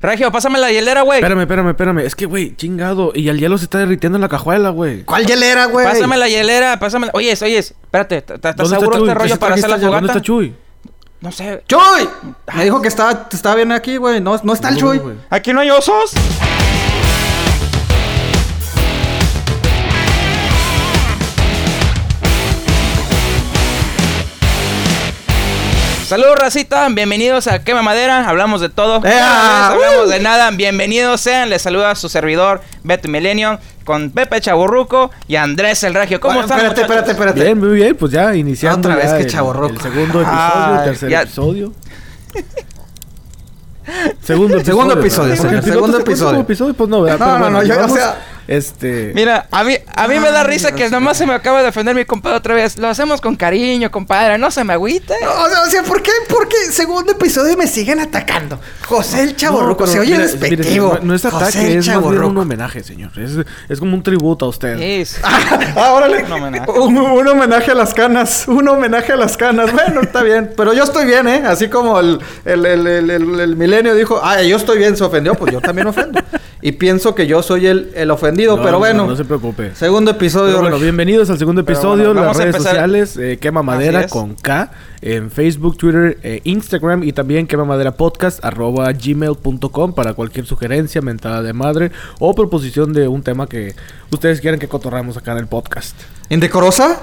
Regio, pásame la hielera, güey. Espérame, espérame, espérame. Es que, güey, chingado. Y el hielo se está derritiendo en la cajuela, güey. ¿Cuál hielera, güey? Pásame la hielera, pásame. Oyes, oyes, espérate, ¿t- t- ¿estás ¿Dónde está seguro Chuy? este ¿Qué rollo para hacer la trajiste? ¿Dónde fogata? está Chuy? No sé. ¡Chuy! Me dijo que estaba, estaba bien aquí, güey. No, no está el Chuy. ¿Aquí no hay osos? Saludos, racita. Bienvenidos a Quema Madera. Hablamos de todo. Cada vez Hablamos ¡Uh! de nada. Bienvenidos sean. Les saluda su servidor, Beto Millennium, con Pepe Chaburruco y Andrés el Regio. ¿Cómo Bueno, están? Espérate, espérate, espérate. Bien, muy bien. Pues ya iniciando Otra vez que el-. El segundo episodio, el tercer ya- episodio. Segundo episodio. Segundo episodio, segundo episodio. pues no, ¿verdad? No, no, no, yo, o sea- Este... Mira, a mí, a mí me da risa que nomás se me acaba de defender mi compadre otra vez. Lo hacemos con cariño, compadre. No se me agüite. O sea, o sea, ¿por qué? ¿Por qué segundo episodio me siguen atacando? José el No, Chaborruco, pero se oye despectivo. no, no es José ataque, el es más bien un homenaje, señor. Es, es como un tributo a usted. Es. Ah, órale. Un homenaje. Un, un homenaje a las canas. Un homenaje a las canas. Bueno, está bien. Pero yo estoy bien, ¿eh? Así como el, el, el, el, el- el milenio dijo, ah, yo estoy bien, se ofendió, pues yo también ofendo. Y pienso que yo soy el, el ofendido, No, pero no, bueno. No, se preocupe. Segundo episodio. Pero bueno, bienvenidos al segundo episodio. bueno, las redes empezar. sociales, eh, Quema Madera con K, en Facebook, Twitter, eh, Instagram y también Quema Madera Podcast, arroba gmail.com para cualquier sugerencia, mentada de madre o proposición de un tema que ustedes quieran que cotorramos acá en el podcast. ¿Indecorosa?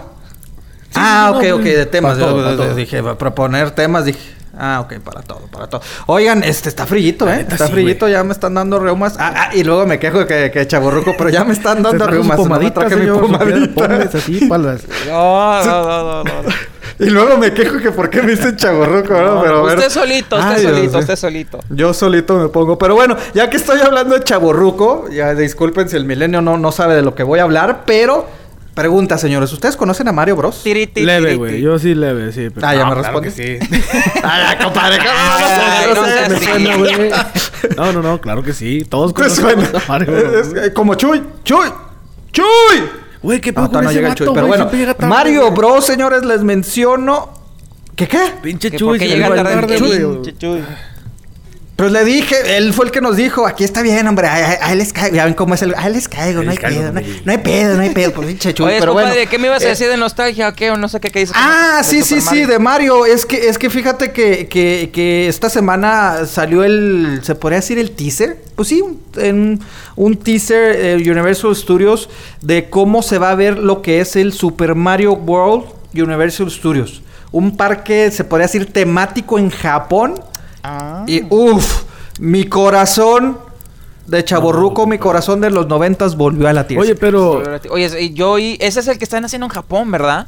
ah, sí, no, ok, ok, de temas. todo, Yo-. Dije, proponer temas, dije. Ah, ok, para todo, para todo. Oigan, este está frillito, ¿eh? Está sí, frillito, ya me están dando reumas. Ah, ah, y luego me quejo que, que chaborruco, pero ya me están dando reumas. no me pomadita, traje mi señor, su pomadita. así para las... No, no, no, no, no. Y luego me quejo que por qué me dicen chaborruco, ¿no? Pero bueno. usted solito, usted Ay, solito, usted solito. Yo solito me pongo. Pero bueno, ya que estoy hablando de chaborruco, ya disculpen si el milenio no, no sabe de lo que voy a hablar, pero pregunta, señores, ¿ustedes conocen a Mario Bros? Tiri, tiri, Leve, güey. Yo sí leve, sí. pero- Ah, ya me claro respondes. que sí. Ay, compadre, ¿cómo no no seas Me así. suena, güey. No, no, no, claro que sí. Todos a Mario Bros. Es- como Chuy, Chuy, Chuy. Güey, ¿qué No, llega Chuy, pero bueno, Mario. Bros, señores, les menciono. ¿Qué qué? Pinche Chuy. llega tarde pinche Chuy. Pues le dije, él fue el que nos dijo, aquí está bien, hombre, a, él les caigo, ya ven cómo es el, a él les caigo, no hay caigo, pedo, no, güey. no hay pedo, no hay pedo, pues pinche Oye, pero compadre, bueno. ¿qué me ibas a Eh, decir de nostalgia o qué? O no sé qué, qué dices. Ah, de sí, sí, sí, de Mario. Es que, es que fíjate que, que, que esta semana salió el, ¿se podría decir el teaser? Pues sí, un, en un teaser eh, Universal Studios de cómo se va a ver lo que es el Super Mario World Universal Studios. Un parque, se podría decir, temático en Japón. Ah. Y uff, mi corazón de chaborruco, mi corazón de los noventas volvió a latir. Oye, pero... Oye, yo y ese es el que están haciendo en Japón, ¿verdad?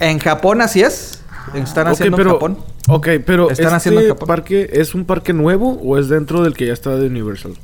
en Japón así es. Están haciendo pero, en Japón. Ok, pero Están ¿este haciendo en Japón. parque es un parque nuevo o es dentro del que ya está de Universal?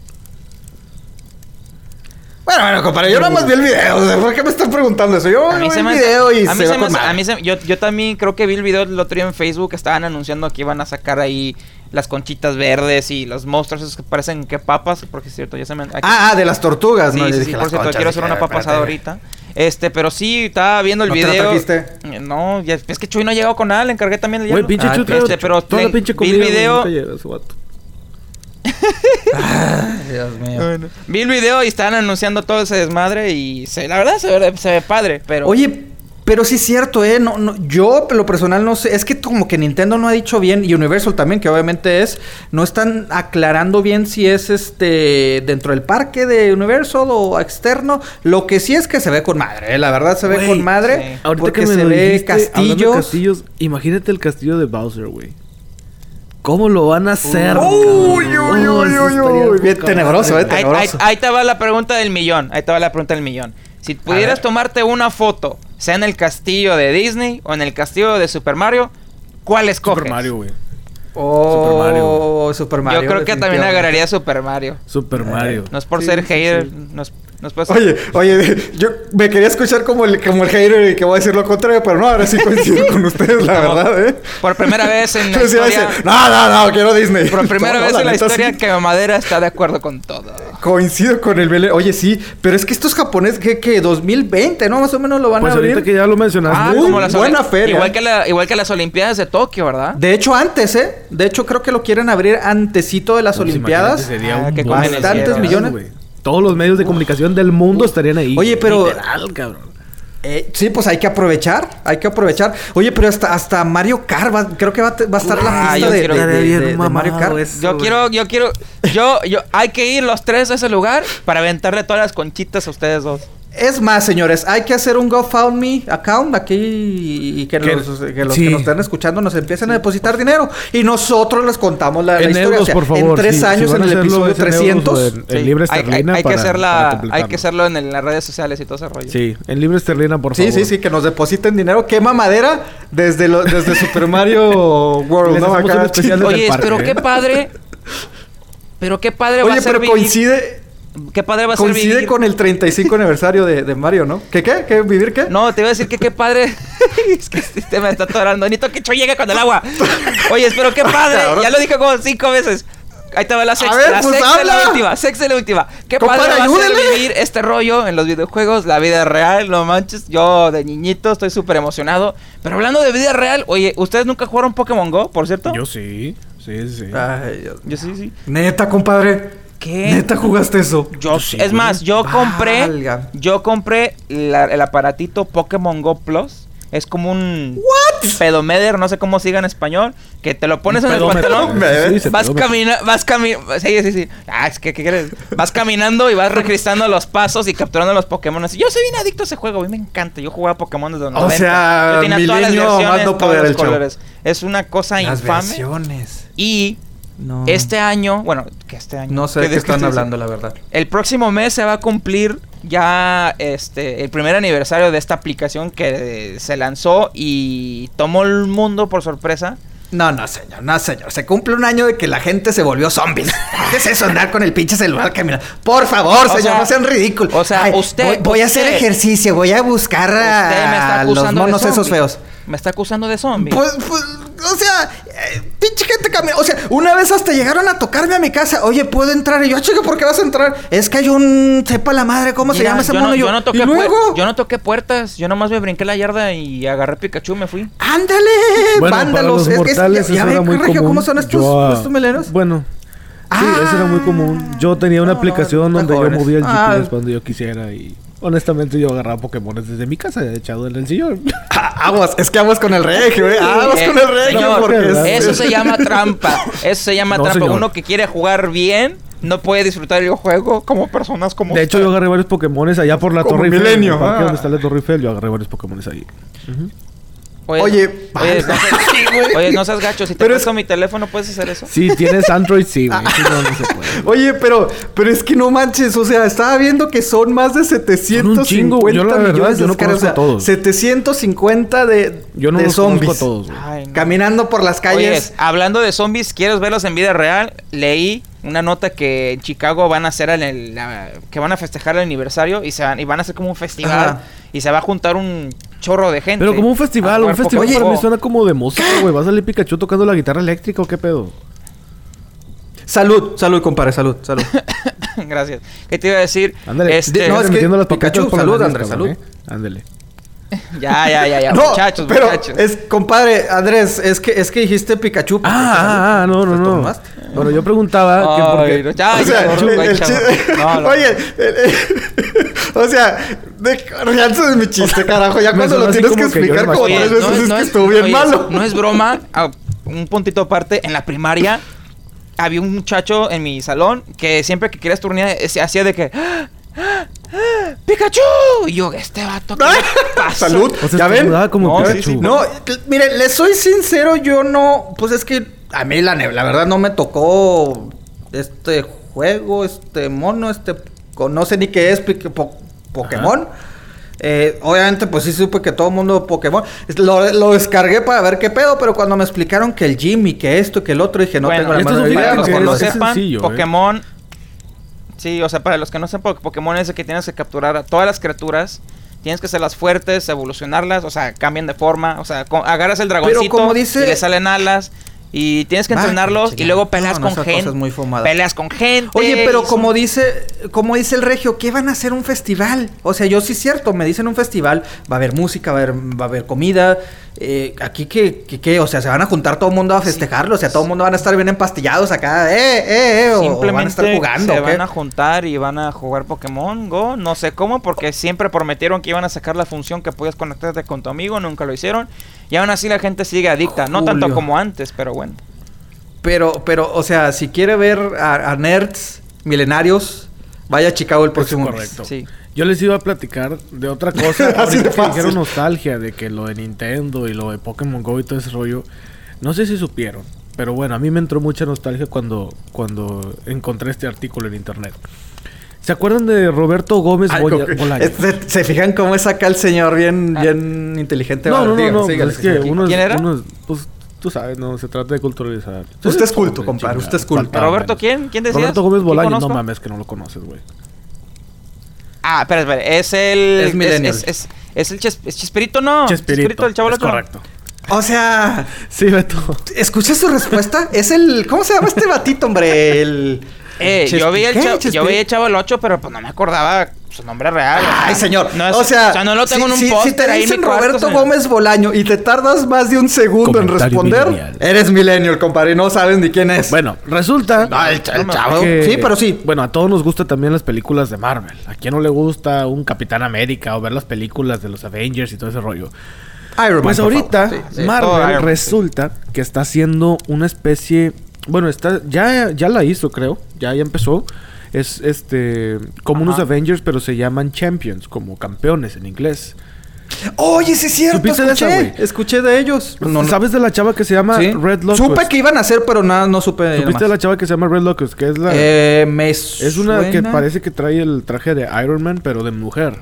Bueno, bueno, compadre, yo nada más vi el video. ¿Por qué me están preguntando eso? Yo A mí vi se el me video y a mí se me a mí se- yo, yo también creo que vi el video el otro día en Facebook. Estaban anunciando que iban a sacar ahí las conchitas verdes y los monstruos esos que parecen que papas. Porque es cierto, ya se me. aquí- Ah, ah, de las tortugas, sí, ¿no? sí, sí, por cierto, quiero hacer una papa asada ahorita. Este, pero sí, estaba viendo el ¿No te video. trajiste? Eh, No, ya, es que Chuy no ha llegado con nada, le encargué también el Güey, pinche Ah, Chuy este, pero toda le- la pinche vi el video- Dios mío. Vi el video y estaban anunciando todo ese desmadre y se, la verdad se ve, se ve padre, pero... Oye, pero sí es cierto, ¿eh? No, no, yo, lo personal, no sé. Es que como que Nintendo no ha dicho bien, y Universal también, que obviamente es, no están aclarando bien si es este dentro del parque de Universal o externo. Lo que sí es que se ve con madre, ¿eh? La verdad se ve con madre. sí. Ahorita porque que me se lo ve dijiste, hablando de castillos. castillos, imagínate el castillo de Bowser, güey. ¿Cómo lo van a hacer? Uy, uy, uy, uy, uy, bien tenebroso, eh, güey. Ahí, ahí- tenebroso. ahí te va la pregunta del millón. Ahí te va la pregunta del millón. Si pudieras tomarte una foto, sea en el castillo de Disney o en el castillo de Super Mario, ¿cuál escoges? Super Mario, güey. Oh, Super Mario. Super Mario. Yo creo que también agarraría Super Mario. Super Mario. No es por Sí, ser sí, hater, sí. no es- Nos Oye, oye, yo me quería escuchar como el, como el hater y que voy a decir lo contrario, pero no, ahora sí coincido con ustedes, la No, verdad, ¿eh? Por primera vez en la historia... no, no, no, quiero Disney. Por primera No, vez no, en la historia sí. que Madera está de acuerdo con todo. Coincido con el Belén. Oye, sí, pero es que estos japoneses, que, que 2020, ¿no? Más o menos lo van Pues a abrir. ahorita que ya lo mencionaste. Ah, muy como las buena feria. Igual que, la- igual que las Olimpiadas de Tokio, ¿verdad? De hecho, antes, ¿eh? De hecho, creo que lo quieren abrir antecito de las Pues Olimpiadas. sería Ah, un bastantes millones. Todos los medios de comunicación del mundo estarían ahí. Oye, pero- Literal, cabrón. Eh, sí, pues hay que aprovechar, hay que aprovechar. Oye, pero hasta, hasta Mario Kart, va- creo que va, a te- va a estar la Ah, pista yo de, quiero- de- de- Mario Kart. eso. Yo quiero, yo quiero, yo, yo, hay que ir los tres a ese lugar para aventarle todas las conchitas a ustedes dos. Es más, señores, hay que hacer un GoFundMe account aquí y, y que, Que- los, que los sí. que nos estén escuchando nos empiecen a depositar dinero y nosotros les contamos la, historia. euros, O sea, por favor. En tres sí, años, en el episodio es en euros 300. o En, en Sí. libre Hay- hay, esterlina. hay que para- para hacerla, hay que hacerlo en, el- las redes sociales y todo ese rollo. Sí, en libre esterlina, por Sí, favor. sí, sí, que nos depositen dinero. Quema madera desde, lo- desde Super Mario World, Les ¿no? Acá, un especial Oye, pero ¿eh? qué padre, pero qué padre va Oye, a ser pero vivir, coincide, qué padre va a ser coincide vivir. con el 35 aniversario de, de Mario, ¿no? ¿Qué qué? ¿Qué? ¿Vivir qué? No, te iba a decir que qué padre. es que este me está atorando. Necesito que Cho llegue con el agua. Oye, pero qué padre. Cabrón. ya lo dije como cinco veces. Ahí te va la sexta. ver, la pues, sexta es la última. Sexta es la última. Qué Compadre, padre va a ser vivir este rollo en los videojuegos, la vida real, no manches. Yo de niñito estoy súper emocionado. Pero hablando de vida real, oye, ¿ustedes nunca jugaron Pokémon Go, por cierto? Yo sí, sí, sí. Ay, Dios. Yo sí, sí. Neta, compadre. ¿Qué? Neta jugaste eso. Yo, sí, es güey. más, yo compré, yo compré la- el aparatito Pokémon Go Plus. Es como un What? pedomeder, no sé cómo siga en español, que te lo pones en el pantalón. Sí, vas caminando, vas caminando, sí, sí, sí, ah, es que, ¿qué quieres? Vas caminando y vas registrando los pasos y capturando los Pokémon. Yo soy bien adicto a ese juego, a mí me encanta, yo jugaba Pokémon desde los O 90. sea, Yo tenía todas las versiones, más no todos poder los show. colores. Es una cosa Las infame. versiones. Y No. este año, bueno, que este año. No sé de qué que están hablando, la verdad. el próximo mes se va a cumplir ya este el primer aniversario de esta aplicación que se lanzó y tomó el mundo por sorpresa. No, no, señor, no, señor. Se cumple un año de que la gente se volvió zombies. ¿Qué es eso andar con el pinche celular caminando? Por favor, O señor, sea, no sean ridículos. o sea, usted- Voy, voy a hacer ejercicio, voy a buscar Usted me está a los monos esos zombie. feos. Me está acusando de zombie. Pues, pues, o sea, eh, pinche gente camina. O sea, una vez hasta llegaron a tocarme a mi casa. Oye, ¿puedo entrar? Y yo, "Ah, chica, ¿por qué vas a entrar? Es que hay un. Sepa la madre, ¿cómo se llama ese yo mono? No, yo, no toqué ¿y puer- luego? yo no toqué puertas, yo nomás me brinqué la yarda y agarré Pikachu y me fui. ¡Ándale! Bueno, para ¡Vándalos! los Es que mortales ya, ya eso ve, era muy Regio, común. ¿cómo son estos, Yo, ah, estos? Bueno, sí, Ah. eso era muy común. Yo tenía una No, aplicación donde yo movía el Ah. GPS cuando yo quisiera y honestamente yo agarraba Pokémon desde mi casa echado en el sillón. Ah, Aguas, es que aguas con el regio, ¿eh? Aguas Eh, con el regio porque es- Eso se llama trampa. Eso se llama No, trampa. señor. Uno que quiere jugar bien no puede disfrutar el juego como personas como De hecho, yo agarré varios Pokémones allá por la Como Torre Eiffel. Milenio, en el parque ah. donde está la Torre Eiffel, yo agarré varios Pokémones ahí. Oye, oye, no seas, oye, no seas gacho. Si te Pero presto mi teléfono, ¿puedes hacer eso? Si tienes Android, sí, güey. Si no, no se puede. Oye, pero, pero es que no manches, o sea, estaba viendo que son más de 750 chingo. Yo la verdad, millones de yo no conozco a o sea, todos. 750 de, Yo no de los zombies conozco a todos, güey. Ay, no. caminando por las Oye, calles. hablando de zombies, ¿quieres verlos en vida real? Leí una nota que en Chicago van a hacer el, el- la- que van a festejar el aniversario y se van, y van a hacer como un festival Ajá. Y se va a juntar un chorro de gente. Pero como un festival, un festival para mí suena como de música, güey. ¿Va a salir Pikachu tocando la guitarra eléctrica o qué pedo? Salud, salud, compadre, salud, salud. Gracias. ¿Qué te iba a decir? Ándale. Este, no, es que metiendo las Pikachu, salud, Andrés, salud. ¿eh? Ándale. Ya, ya, ya, ya. no, muchachos, pero muchachos. es, compadre, Andrés, es que, es que dijiste Pikachu. Ah, ah, ah, no, no, ¿Te no. Bueno, yo preguntaba que Ay, porque... no, ya, o sea, ya, el- no, el güey, chiste- chavo. No, no. Oye, el- el- o sea, de, ríanse de mi chiste, carajo. Ya cuando lo tienes que explicar no como acuerdo. tres veces es que es- estuvo bien oye, malo. No es broma. Un puntito aparte. En la primaria había un muchacho en mi salón que siempre que quería turnear se hacía de que... "Ah, ah, ah, ¡Pikachu! Y yo, este vato... ¿qué le pasa?" Salud. O sea, ¿Ya ven? como No, sí, Pikachu. sí, No, mire, le soy sincero, yo no, pues es que a mí la, la verdad no me tocó este juego, este mono, este, no sé ni qué es po- Pokémon. Eh, obviamente, pues sí supe que todo el mundo Pokémon. Es- Lo, lo descargué para ver qué pedo, pero cuando me explicaron que el Jimmy, que esto, que el otro, dije, no Bueno, tengo la esto es idea. Para fíjate los que no sepan, sencillo, ¿eh? Pokémon Sí, o sea, para los que no sepan, Pokémon es el que tienes que capturar a todas las criaturas. Tienes que hacerlas fuertes, evolucionarlas, o sea, cambian de forma. O sea, agarras el dragoncito como dice- y le salen alas. Y tienes que entrenarlos y luego peleas No, no, con cosa gente. muy. Peleas con gente. Oye, pero como son- dice, como dice el regio, ¿qué van a hacer un festival? O sea, yo sí es cierto, me dicen un festival, va a haber música, va a haber, va a haber comida. Eh, aquí que, que, que, o sea, se van a juntar todo el mundo a festejarlo, o sea, todo el mundo van a estar bien empastillados acá, eh, eh, eh, o- o, Simplemente van a estar jugando. se ¿o qué? van a juntar y van a jugar Pokémon Go. No sé cómo, porque siempre prometieron que iban a sacar la función que podías conectarte con tu amigo. Nunca lo hicieron. Y aún así la gente sigue adicta. No tanto como antes, pero bueno. Pero, pero, o sea, si quiere ver a, a nerds milenarios, vaya a Chicago el próximo mes. correcto. Sí. Yo les iba a platicar de otra cosa. Así de que fácil. dijeron nostalgia de que lo de Nintendo y lo de Pokémon Go y todo ese rollo. No sé si supieron. Pero bueno, a mí me entró mucha nostalgia cuando, cuando encontré este artículo en internet. ¿Se acuerdan de Roberto Gómez Ay, Boya- como que- Bolaño? este- ¿Se fijan cómo es acá el señor bien, bien inteligente? No, no, no, no. sígale, es que sígale. uno es- ¿Quién era? uno es- pues, tú sabes, no, se trata de culturalizar. Usted es culto, compadre, usted es culto. ¿Roberto quién? ¿Quién decías? Roberto Gómez ¿Quién Bolaño, no mames que no lo conoces, güey. Ah, espera, espera. Es el. Es millennial. Es, es, es el Ches- es Chespirito, ¿no? Chespirito, el chavo es loco. correcto. O sea, Sí, Beto. ¿escuchas su respuesta? Es el... ¿Cómo se llama este batito, hombre? El... Eh, yo vi el chavo, yo vi el chavo el 8, pero pues no me acordaba su nombre real. o sea, Ay, señor. no es- o, sea, no lo tengo si, en un si- si te ahí dicen cuarto, Roberto señor. Gómez Bolaño y te tardas más de un segundo en responder, millennial. eres millennial, compadre, y no sabes ni quién es. Bueno, resulta. Ah, el, el no chavo. que- Sí, pero sí. Bueno, a todos nos gustan también las películas de Marvel. ¿A quién no le gusta un Capitán América o ver las películas de los Avengers y todo ese rollo? Iron Man, Pues ahorita. Sí, Marvel resulta que está haciendo una especie, bueno, está ya ya la hizo, creo, ya ya empezó. Es este como unos. Avengers, pero se llaman Champions, como campeones en inglés. Oye, sí es cierto, ¿Supiste de esa, escuché. escuché de ellos. No, no. ¿Sabes de la chava que se llama Sí. Red Locust? Supe que iban a hacer, pero nada, no supe nada ¿Supiste de la chava que se llama Red Locust? Que es la Eh, me es una que parece que trae el traje de Iron Man, pero de mujer.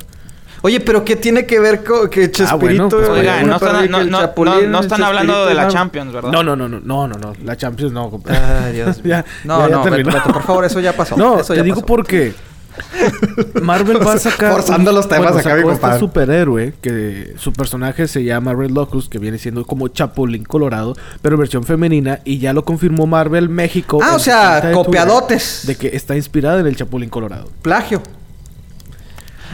Oye, pero ¿qué tiene que ver con que Chespirito? Ah, bueno, pues, no están, y no, no, Chapulín, no, están hablando de la Champions, ¿verdad? No, no, no, no, no, no, no, la Champions no. compa. Ay, Dios mío. Ya, no, ya, ya no, terminó. Beto, Beto, por favor, eso ya pasó. No, eso te ya digo pasó. porque Marvel va a sacar Forzando los temas bueno, acá, sacó mi este compadre. superhéroe que su personaje se llama Red Locust, que viene siendo como Chapulín Colorado, pero versión femenina y ya lo confirmó Marvel México. Ah, o sea, copiadotes. de que está inspirada en el Chapulín Colorado. Plagio.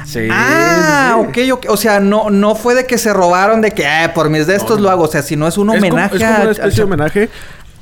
Sí. Ah, ok, ok. O sea, no, no fue de que se robaron de que, eh, por mis de estos lo hago. O sea, si no es un Es como- homenaje es como, una especie de homenaje.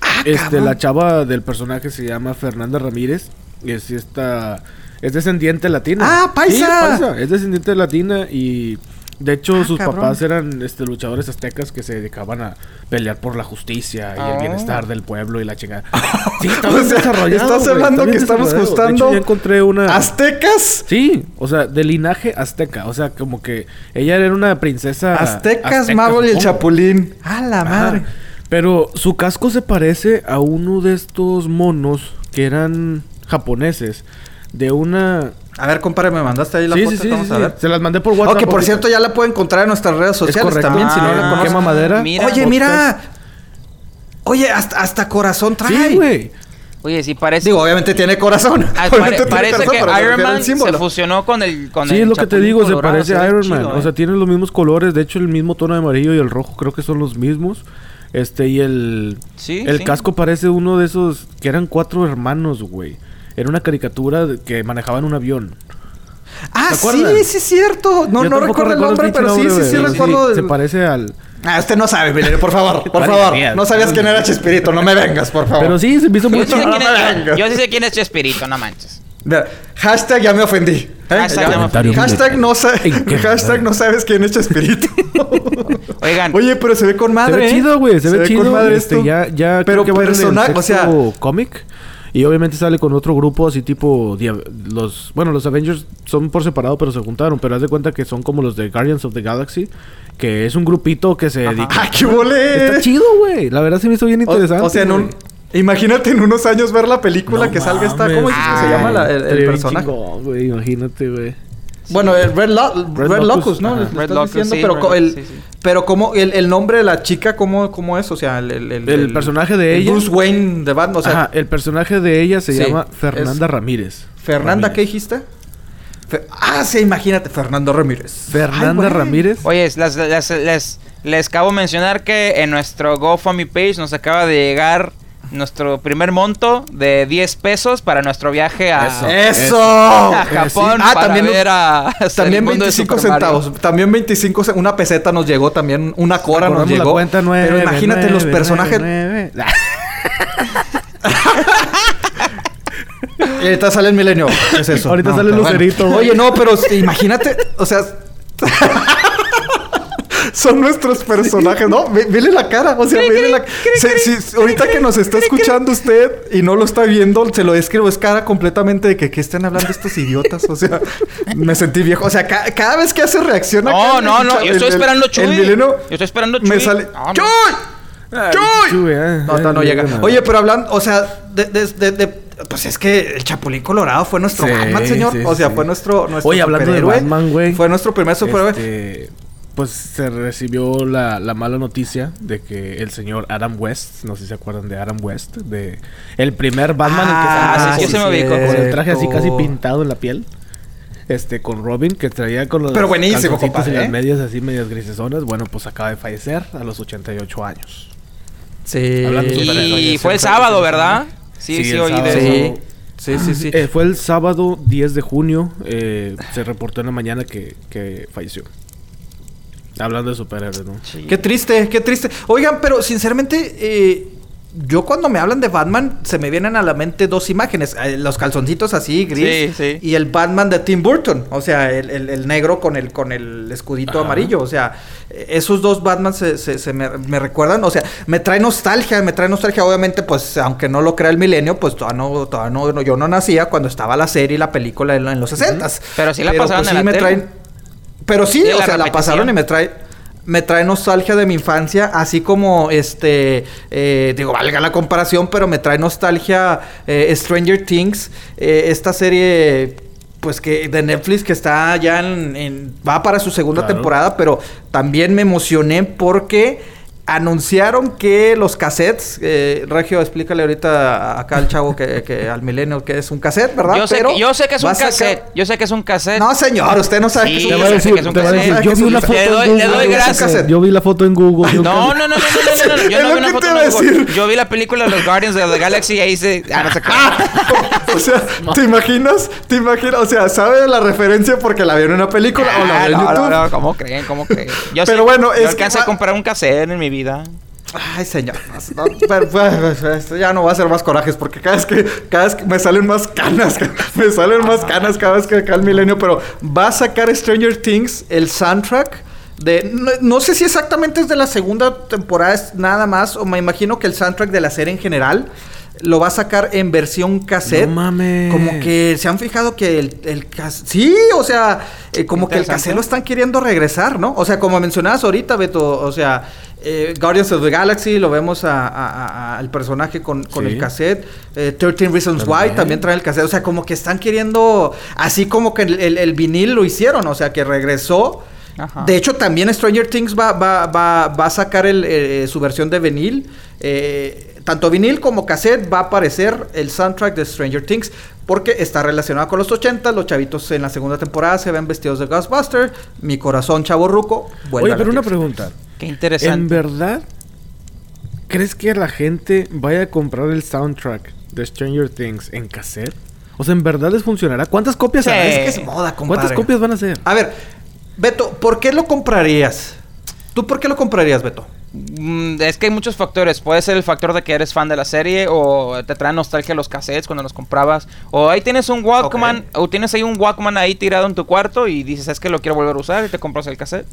Ah, este, cabrón. la chava del personaje se llama Fernanda Ramírez. Y es esta. Es descendiente latina. ¡Ah, paisa! Sí, es paisa. Es descendiente latina y. De hecho, Ah, sus cabrón. papás eran este, luchadores aztecas que se dedicaban a pelear por la justicia y el Oh. bienestar del pueblo y la chingada. Sí, está bien O sea, desarrollado, estás hablando que estamos desarrollado. De gustando hecho, encontré una. ¿Aztecas? Sí, o sea, de linaje azteca. O sea, como que ella era una princesa. Aztecas, azteca, Marvel y el. Chapulín. ¡A la madre! Pero su casco se parece a uno de estos monos que eran japoneses. De una. A ver, compadre, me mandaste ahí la sí, foto. sí, sí, vamos sí, a ver. Se las mandé por WhatsApp. Ok, por ahorita. cierto, ya la puede encontrar en nuestras redes sociales correcto. también, si no la Ah, conocen. quema madera. Mira. Oye, mira. Oye, hasta, hasta corazón trae. Sí, güey. Oye, sí parece... Digo, obviamente tiene corazón. Ah, Obviamente pare- tiene parece corazón, que Iron Man se fusionó con el con Sí, el es lo que te digo, se parece a Iron chido, Man. O eh. sea, tiene los mismos colores. De hecho, el mismo tono de amarillo y el rojo creo que son los mismos. Este, y el. Sí, el sí. casco parece uno de esos. Que eran cuatro hermanos, güey. Era una caricatura de- que manejaban un avión. Ah, ¿Te sí, sí es cierto. No, Yo no recuerdo el nombre, pero sí, sí, sí, güey. recuerdo. Se del- parece al. Ah, usted no sabe, Milenio, por favor, por favor. No sabías quién era Chespirito, no me vengas, por favor. Pero sí, se me hizo Yo sí sé No yo sí sé quién es Chespirito, no manches. Hashtag ya me ofendí. ¿eh? Hashtag Ya- me ofendí. hashtag no, sa- ¿En qué hashtag madre? no sabes quién es Chespirito. Oigan, Oye, pero se ve con Se madre. ve ¿eh? chido, güey. Se, ve chido. con madre este, esto. ya, ya Pero creo que va en el personaje, o sea, cómic. Y obviamente sale con otro grupo así tipo los bueno, los Avengers son por separado, pero se juntaron, pero haz de cuenta que son como los de Guardians of the Galaxy, que es un grupito que se dedica ¡Ah, qué volé! Está chido, güey. La verdad se me hizo bien interesante. o sea, en un... Imagínate en unos años ver la película No que salga esta... ¿Cómo que se llama la- el, el personaje? chingón, güey, imagínate, güey. Bueno, el Red, Lo- Red, Red Locus, Locus, ¿no? ajá. Red estás Locus, diciendo, sí, pero, Red el, sí, sí. pero como el, el nombre de la chica, ¿cómo, cómo es? O sea, el... El, el, El personaje de el ella. Bruce Wayne de Batman, o sea... Ajá, el personaje de ella se Sí, llama Fernanda Ramírez. Fernanda, ¿qué Ramírez. dijiste? Fe- ah, sí, imagínate, Fernando Ramírez. Fernanda Ay. Ramírez. Oye, las- las- les, les acabo de mencionar que en nuestro GoFundMe page nos acaba de llegar nuestro primer monto de 10 pesos para nuestro viaje a, Eso. ¡Eso! a Japón Ah, para también, ver a también el mundo de 25 Super Mario. centavos. También 25 ce- Una peseta nos llegó, también una cora nos la llegó. cuenta nueve, pero imagínate nueve, los personajes. nueve, nueve. Y ahorita sale el milenio. Es eso. Ahorita sale el lucerito. Oye, no, pero sí, imagínate, o sea. Son nuestros personajes, ¿no? Ve- Vele la cara, o sea, vele la Se- si- Ahorita que nos está escuchando usted y no lo está viendo, se lo describo, es cara completamente de que ¿qué están hablando estos idiotas? O sea, me sentí viejo. O sea, ca- cada vez que hace reacción No, no, no, yo estoy esperando Chuy. Yo estoy esperando me Chuy. sale. No, no. ¡Chuy! ¡Chuy! Eh. No, no, llega. Oye, pero hablando, o sea, de, de- de- de- pues es que el Chapulín Colorado fue nuestro Sí, Batman, señor. sí, o sea, sí. fue nuestro, nuestro Oye, hablando de. Batman, güey. Fue nuestro primer superhéroe. Este, pues se recibió la, la mala noticia de que el señor Adam West, no sé si se acuerdan de Adam West, de el primer Batman Ah, en que sí, sí, se yo se me ubico. con el traje así casi pintado en la piel. Este, con Robin, que traía con los Pero buenísimo, y las ¿eh? medias así medias grisesonas. Bueno, pues acaba de fallecer a los 88 años. Sí. Hablando de Y superhéroes. fue el sábado, ¿verdad? Sí, sí, oí de eso. Sí, sí, sí, sí. Eh, fue el sábado 10 de junio. eh, se reportó en la mañana que, que falleció. Hablando de superhéroes, ¿no? Sí. Qué triste, qué triste. Oigan, pero sinceramente, eh, yo cuando me hablan de Batman, se me vienen a la mente dos imágenes. Eh, los calzoncitos así, gris. Sí, sí. Y el Batman de Tim Burton. O sea, el, el- el negro con el, con el escudito Ajá. amarillo. O sea, esos dos Batman se, se- se me, me recuerdan. O sea, me trae nostalgia, me trae nostalgia. Obviamente, pues, aunque no lo crea el milenio, pues todavía no, todavía no, yo no nacía cuando estaba la serie y la película en, en los 60 Pero sí la pasaban en la me tele. traen. Pero sí, o la sea, la pasaron y me trae me trae nostalgia de mi infancia, así como este, eh, digo, valga la comparación, pero me trae nostalgia eh, Stranger Things, eh, esta serie, pues que de Netflix que está ya en, en- va para su segunda Claro. temporada, pero también me emocioné porque anunciaron que los cassettes, eh, Regio, explícale ahorita acá al chavo que, que al milenio que es un cassette, ¿verdad? Yo sé, Pero que, yo sé que es un sacar- cassette. Yo sé que es un cassette. No, señor, usted no sabe Sí, que es un cassette. que es un yo vi una foto Le en doy- Google. le doy yo vi un gracias. Yo vi la foto en Google. yo No, no, no, no, no, no, no, no, Yo Es no lo vi una que foto te en Google. decir. Yo vi la película de los Guardians of the Galaxy y ahí se. Ah, no sé qué. o sea, ¿te imaginas? ¿Te imaginas? O sea, ¿sabe la referencia porque la vieron en una película o la Ah, vio en no, YouTube? no, no, ¿cómo creen? ¿Cómo creen? Yo Pero sí- bueno, yo es que alcancé va- a comprar un cassette en mi vida. Ay, señor. no, pero, pues, esto ya no va a ser más corajes porque cada vez que, cada vez que me salen más canas, me salen más canas cada vez que acá el milenio, pero va a sacar Stranger Things el soundtrack de no, no sé si exactamente es de la segunda temporada es nada más o me imagino que el soundtrack de la serie en general lo va a sacar en versión cassette. No mames. Como que se han fijado que el, el Sí, o sea, eh, como que el cassette lo están queriendo regresar, ¿no? O sea, como mencionabas ahorita, Beto, o sea, eh, Guardians of the Galaxy, lo vemos a- a- a- al personaje con, con Sí. el cassette. Eh, 13 Reasons Why También. trae el cassette. O sea, como que están queriendo, así como que el, el- el vinil lo hicieron, o sea, que regresó. Ajá. De hecho, también Stranger Things va, va, va, va a sacar el, eh, su versión de vinil. Eh, tanto vinil como cassette va a aparecer el soundtrack de Stranger Things porque está relacionado con los 80. Los chavitos en la segunda temporada se ven vestidos de Ghostbusters. Mi corazón chavo ruco. vuelve Oye, a pero una latir. pregunta. Qué ¿En interesante. verdad crees que la gente vaya a comprar el soundtrack de Stranger Things en cassette? O sea, ¿en verdad les funcionará? ¿Cuántas copias Sí. hará? Es que es moda, compadre. ¿Cuántas copias van a hacer? A ver, Beto, ¿por qué lo comprarías? ¿Tú por qué lo comprarías, Beto? Mm, Es que hay muchos factores. Puede ser el factor de que eres fan de la serie o te trae nostalgia los cassettes cuando los comprabas. O ahí tienes un Walkman o tienes ahí un Walkman ahí tirado en tu cuarto y dices, es que lo quiero volver a usar y te compras el cassette.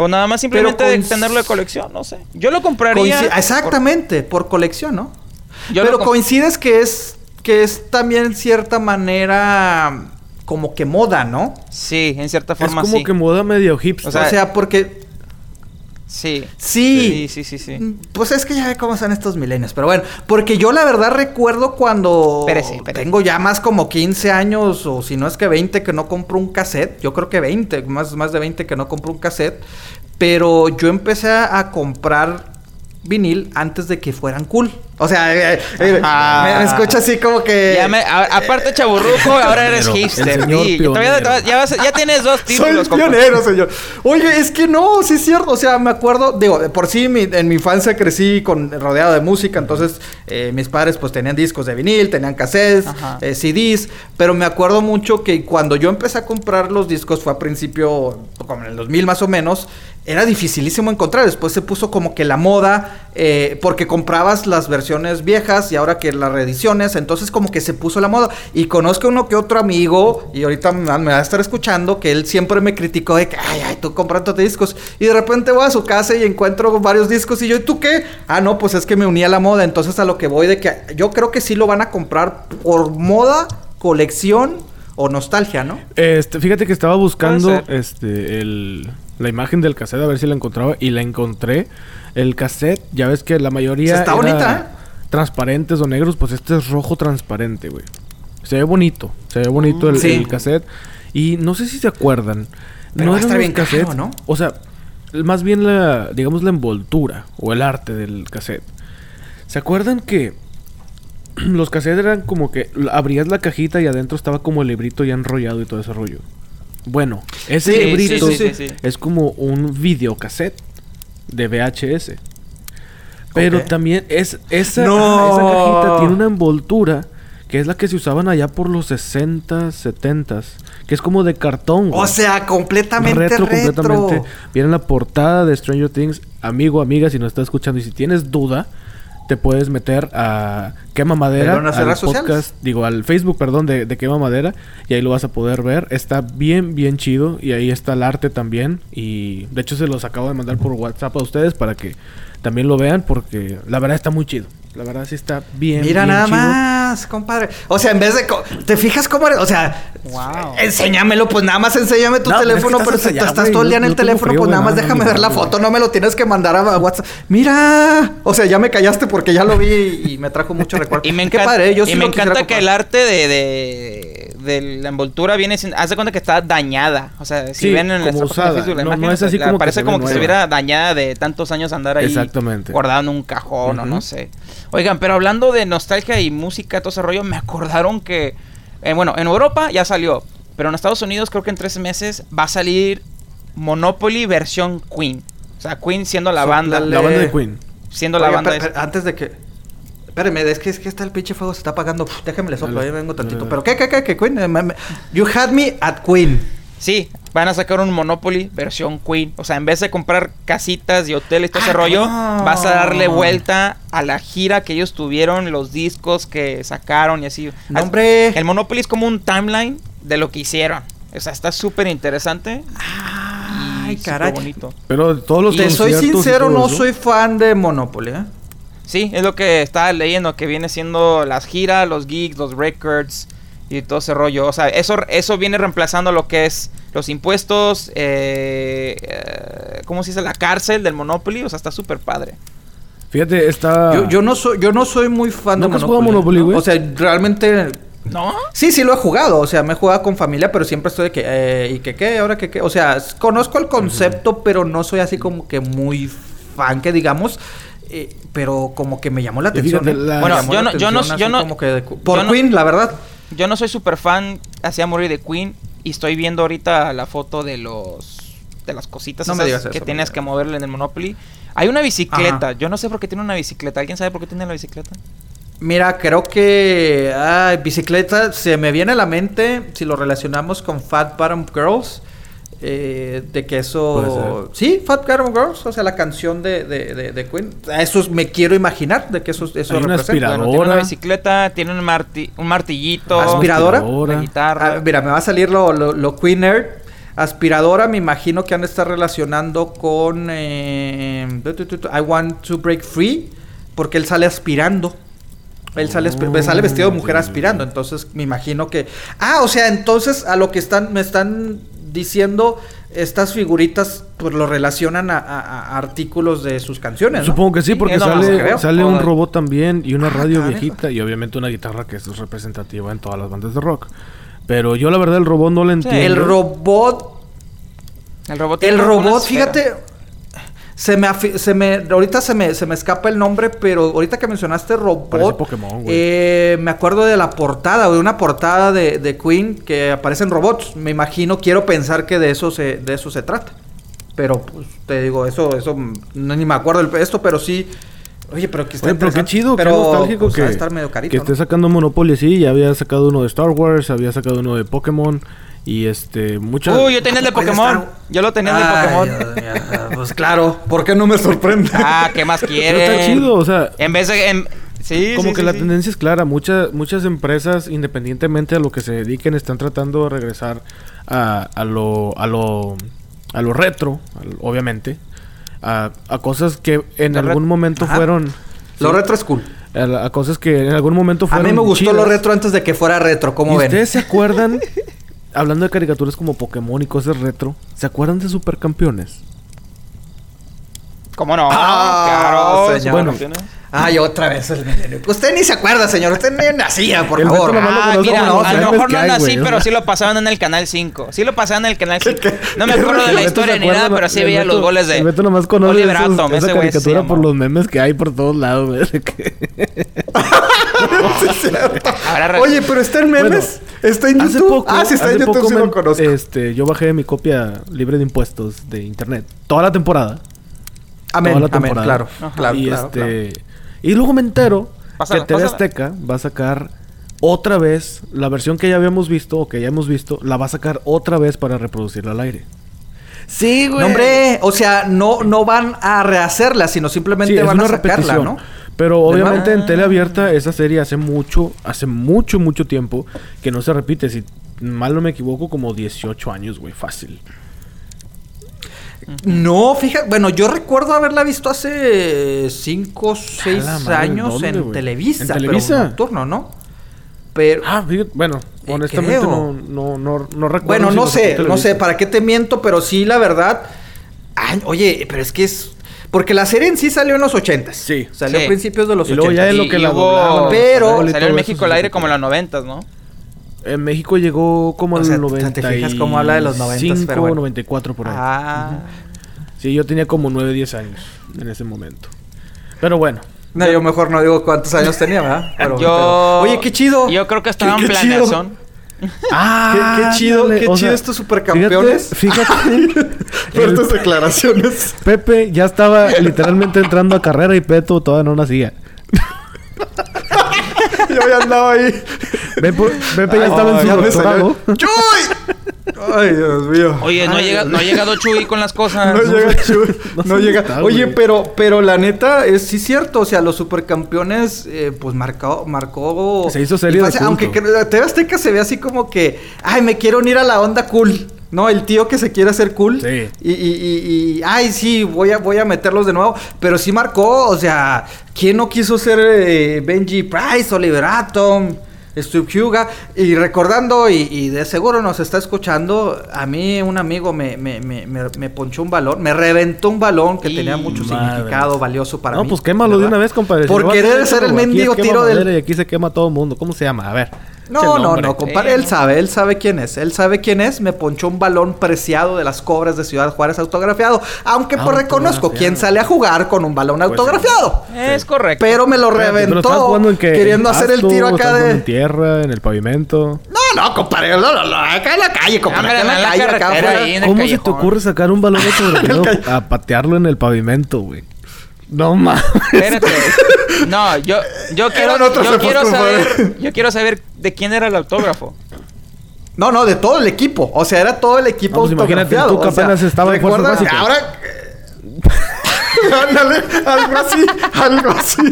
O nada más simplemente de tenerlo de colección, no sé. Yo lo compraría. Coinci- Exactamente, por, colección, ¿no? Yo Pero coincides que es que es también en cierta manera como que moda, ¿no? Sí, en cierta Es forma como sí. que moda medio hipster. O sea, porque Sí. Sí. Sí, sí, sí, sí. Pues es que ya ve cómo son estos milenios. Pero bueno, porque yo la verdad recuerdo cuando Espérese, espérese. tengo ya más como 15 años, o si no es que 20 que no compro un cassette. Yo creo que 20, más, más de 20 que no compro un cassette. Pero yo empecé a comprar vinil antes de que fueran cool. O sea, eh, eh, Ajá. me, me escucha así como que... Ya me- a- aparte chaburruco, ahora eres hipster. sí. Todavía- ya, vas- ya tienes dos Soy títulos. compa. pionero, señor. Oye, es que no, sí es cierto. O sea, me acuerdo, digo, de por sí mi- en mi infancia crecí con rodeado de música, entonces eh, mis padres pues tenían discos de vinil, tenían cassettes, eh, CDs, pero me acuerdo mucho que cuando yo empecé a comprar los discos fue a principio, como en el 2000 más o menos, era dificilísimo encontrar. Después se puso como que la moda, eh, porque comprabas las versiones viejas y ahora que las reediciones, entonces como que se puso la moda. Y conozco uno que otro amigo, y ahorita me, me va a estar escuchando, que él siempre me criticó de que, ay, ay, tú comprando discos. Y de repente voy a su casa y encuentro varios discos y yo, ¿y tú qué? Ah, no, pues es que me uní a la moda. Entonces a lo que voy de que yo creo que sí lo van a comprar por moda, colección o nostalgia, ¿no? Este, fíjate que estaba buscando este el, la imagen del cassette a ver si la encontraba y la encontré. El cassette, ya ves que la mayoría Está era bonita, transparentes o negros, pues este es rojo transparente, güey. Se ve bonito, se ve bonito el, Sí. el cassette y no sé si se acuerdan. Pero va a estar caro, cassettes, ¿no? O sea, más bien la digamos la envoltura o el arte del cassette. ¿Se acuerdan que los cassettes eran como que abrías la cajita y adentro estaba como el librito ya enrollado y todo ese rollo. Bueno, ese Sí, librito sí. es como un videocassette de VHS. Pero también es esa, No. esa cajita tiene una envoltura que es la que se usaban allá por los 60, 70, que es como de cartón. O sea, completamente retro. completamente. Viene la portada de Stranger Things. Amigo, amiga, si nos estás escuchando y si tienes duda, te puedes meter a Quema Madera, al sociales. podcast, digo, al Facebook, perdón, de, de Quema Madera, y ahí lo vas a poder ver. Está bien, bien chido, y ahí está el arte también. Y de hecho se los acabo de mandar por WhatsApp a ustedes para que también lo vean, porque la verdad está muy chido. La verdad sí está bien. Mira bien nada chido. más, compadre. O sea, en vez de... ¿Te fijas cómo eres? O sea, Wow. enséñamelo, pues nada más enséñame tu No, pero es que teléfono, pero, estás si te estás todo el día en yo- el teléfono, frío, pues nada más no, déjame no, ver la foto, no me lo tienes que mandar a WhatsApp. Mira, o sea, ya me callaste porque ya lo vi y me trajo mucho recuerdo. Y me Qué encanta, padre, yo sí y me encanta que comprar. el arte de, de, de la envoltura viene sin... Haz de cuenta que está dañada. O sea, si Sí, ven en como la usada. Facebook la No- imagen, no es así la- como que parece como que se viera dañada de tantos años andar ahí Exactamente. guardado en un cajón o no sé. Oigan, pero hablando de nostalgia y música, todo ese rollo, me acordaron que... eh, bueno, en Europa ya salió. Pero en Estados Unidos creo que en tres meses va a salir Monopoly versión Queen. O sea, Queen siendo la banda. Sóplale. La banda de Queen. Siendo la banda... per- antes de que... Espérame, es que, es que está el pinche fuego, se está apagando. Uf, déjame le soplo, ahí vengo tantito. Pero ¿qué, qué, qué, qué, Queen? You had me at Queen. Sí, van a sacar un Monopoly versión Queen. O sea, en vez de comprar casitas y hoteles y todo ese Ah, rollo, no. vas a darle vuelta a la gira que ellos tuvieron, los discos que sacaron y así. No, hombre. El Monopoly es como un timeline de lo que hicieron. O sea, está súper interesante. Ay, caray. bonito. Pero de todos los Te soy sincero, no eso- soy fan de Monopoly, ¿eh? Sí, es lo que estaba leyendo, que viene siendo las giras, los gigs, los records y todo ese rollo. O sea, eso, eso viene reemplazando lo que es los impuestos, eh, eh, ¿cómo se dice? La cárcel del Monopoly. O sea, está súper padre. Fíjate, está... Yo, yo no soy, yo no soy muy fan ¿Nunca de Monopoly. Monopoly, güey? O sea, realmente. ¿No? Sí, sí lo he jugado. O sea, me he jugado con familia, pero siempre estoy de que. eh, ¿Y que qué? ¿Ahora que qué? O sea, conozco el concepto, pero no soy así como que muy fan, que digamos. eh, pero como que me llamó la atención. fíjate, ¿eh? la- Me Bueno, yo no- yo no- yo no- como que de cu- por yo no- Queen, la verdad. Yo no soy súper fan, hacía morir de Queen. Y estoy viendo ahorita la foto de los. De las cositas No esas eso, que tienes que moverle en el Monopoly. Hay una bicicleta. Ajá. Yo no sé por qué tiene una bicicleta. ¿Alguien sabe por qué tiene la bicicleta? Mira, creo que ay, bicicleta se me viene a la mente si lo relacionamos con Fat Bottom Girls. Eh, de que eso. Sí, Fat Bottom Girls, o sea, la canción de, de, de, de Queen. A Eso es- me quiero imaginar de que eso, eso Hay una representa. Bueno, tiene una bicicleta, tiene un, marti- un martillito. ¿Aspiradora? La guitarra. Ah, mira, me va a salir lo, lo, lo Queen Nerd. Aspiradora, me imagino que han de estar relacionando con eh, I Want to Break Free, porque él sale aspirando. Él sale, Oh, sale vestido de mujer aspirando, entonces me imagino que... Ah, o sea, entonces a lo que están me están diciendo estas figuritas pues lo relacionan a, a- a artículos de sus canciones, ¿no? Supongo que sí, porque sale, un robot también y una radio caray. viejita y obviamente una guitarra que es representativa en todas las bandas de rock. Pero yo la verdad el robot no lo entiendo. El robot El robot. El tiene una robot, esfera. fíjate, se me, se me, ahorita se me, se me escapa el nombre, pero ahorita que mencionaste robot, Pokémon, eh, me acuerdo de la portada, de una portada de, de Queen que aparecen robots. Me imagino, quiero pensar que de eso se, de eso se trata. Pero, pues, te digo, eso, eso, no, ni me acuerdo el, esto, pero sí. Oye, pero que está Oye, pero qué chido, pero, qué nostálgico pues, que, de estar medio carito, que ¿no? esté sacando Monopoly así. Ya había sacado uno de Star Wars, había sacado uno de Pokémon y este, muchas... Uy, yo tenía el de ¿A Pokémon. está? Yo lo tenía el de Pokémon. Dios mío, Pues claro, ¿por qué no me sorprende? Ah, ¿qué más Pero quieren? está chido, o sea, En vez de. en- Sí, como sí, que sí, la sí. tendencia es clara. Muchas muchas empresas, independientemente a lo que se dediquen, están tratando de regresar a, a lo a lo a lo retro, obviamente, a, a cosas que en Lo algún momento Ajá. fueron Lo sí, retro es cool. a, a cosas que en algún momento A fueron mí me gustó chidas. lo retro antes de que fuera retro, ¿Y ¿cómo ven? ustedes se acuerdan hablando de caricaturas como Pokémon y cosas retro? ¿Se acuerdan de Supercampeones? ¿Cómo no? Ah, claro. señor. Bueno. Ay, otra vez el veneno. Usted ni se acuerda, señor. Usted ni nacía, por El favor. Lo Ah, mira, a lo mejor no nací, o pero sí lo pasaban en el canal 5. Sí lo pasaban en el canal 5. No me acuerdo de la historia ni nada, pero sí veía los goles de El Beto nomás conoce Oliver esos- Atom, esa ese güey se caricatura por los memes que hay por todos lados, güey. Oye, pero está en memes. está en YouTube. poco, ah, sí, está en YouTube, poco sí me- lo conozco. Este, yo bajé mi copia libre de impuestos de internet. Toda la temporada. Amén, toda la amén, temporada. claro. Ajá. Claro, y claro, este claro. y luego me entero Pásala, que TV pásala. Azteca va a sacar otra vez la versión que ya habíamos visto o que ya hemos visto, la va a sacar otra vez para reproducirla al aire. Sí, güey. No, hombre, o sea, no, no van a rehacerla, sino simplemente Sí, es van a una sacarla, repetición. ¿no? Pero obviamente en tele abierta esa serie hace mucho, hace mucho, mucho tiempo que no se repite. Si mal no me equivoco, como 18 años, güey, fácil. No, fíjate, bueno, yo recuerdo haberla visto hace 5 o 6 la madre, años ¿dónde, en? Televisa, ¿En pero Televisa? nocturno, ¿no? Pero Ah, fíjate, bueno, Eh, honestamente no, no, no, no recuerdo. Bueno, si no sé, no sé, ¿para qué te miento? Pero sí, la verdad. Ay, oye, pero es que es. Porque la serie en sí salió en los ochentas. Sí. Salió Sí. a principios de los Y luego ya ochentas. en lo Y- que y la hubo- Pero- y Salió en México al aire como en los 90, ¿no? En México llegó como O en sea, el te 90 fijas cómo habla de los 90s, pero bueno. 94 por ahí. Ah. Sí, yo tenía como 9, 10 años en ese momento. Pero bueno, No, yo mejor no digo cuántos años tenía, ¿verdad? Pero- Yo. pero- Oye, qué chido. Yo creo que estaba Qué- en planeación. Ah, Qué- qué chido, ándale, qué o chido sea, estos supercampeones. Fíjate, fíjate Fuertes declaraciones. Pepe ya estaba literalmente entrando a carrera y Peto todavía no nacía. Yo ya andaba ahí. Pepe, Pepe ya estaba en su doctorado. ¡Chuy! Ay, Dios mío. Oye, no, Ay, llega, Dios no ha llegado Chuy con las cosas. No llega Chuy. no llega. está, Oye, güey. pero, pero la neta es sí cierto. O sea, los supercampeones, eh, pues marcó, marcó. Se hizo serie de Aunque TV Azteca se ve así como que, ay, me quiero unir a la onda cool. No, el tío que se quiere hacer cool. Sí. Y, y, y, y, ay, sí, voy a, voy a meterlos de nuevo. Pero sí marcó, o sea, ¿quién no quiso ser eh, Benji Price, Oliver Atom? Steve Huga, y recordando, y, y de seguro nos está escuchando, a mí un amigo me, me, me, me, me ponchó un balón, me reventó un balón que tenía mucho madre. significado valioso para no, mí. pues quémalo de ¿verdad? una vez, compadre. Por querer ser el mendigo tiro del... Y aquí se quema todo el mundo. ¿Cómo se llama? A ver. No, no, no, compadre, él sabe, él sabe quién es, él sabe quién es, me ponchó un balón preciado de las cobras de Ciudad Juárez autografiado, aunque pues reconozco quién sale a jugar con un balón Pues sí. autografiado. Es correcto. Pero me lo pero reventó en que queriendo en hacer el tiro acá de... En tierra, en el pavimento. No, no, compadre, no, no, no, acá en la calle, compadre, acá en la calle, acá ¿Cómo se te ocurre sacar un balón autografiado a patearlo en el pavimento, güey? No mames. Espérate. No, yo, yo quiero, yo quiero saber, yo quiero saber de quién era el autógrafo. No, no, de todo el equipo. O sea, era todo el equipo No, pues imagínate, autografiado. tú que o sea, apenas estaba en fuerzas ¿recuerdas? básicas. Ahora... Ándale, algo así, algo así.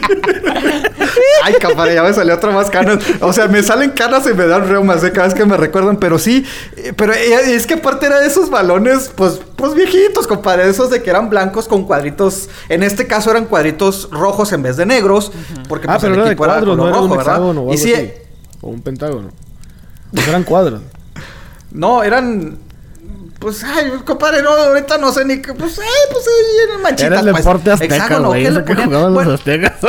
Ay, compadre, ya me salió otra más canas. O sea, me salen canas y me dan reumas de cada vez que me recuerdan, pero sí. eh, Pero eh, es que aparte era de esos balones, pues, pues viejitos, compadre. Esos de que eran blancos con cuadritos. En este caso eran cuadritos rojos en vez de negros. Porque Ah, pues, pero el era de equipo era cuadros, no era un rojo, ¿verdad? hexágono o algo Y sí, así. O un pentágono. Pues eran cuadros. No, eran pues, ay, compadre, no, ahorita no sé ni qué. Pues, ay, pues, ahí en manchitas. Era el pues, deporte azteca, hexágono, güey. ¿qué Eso le ponían? jugaban Bueno, los aztecas.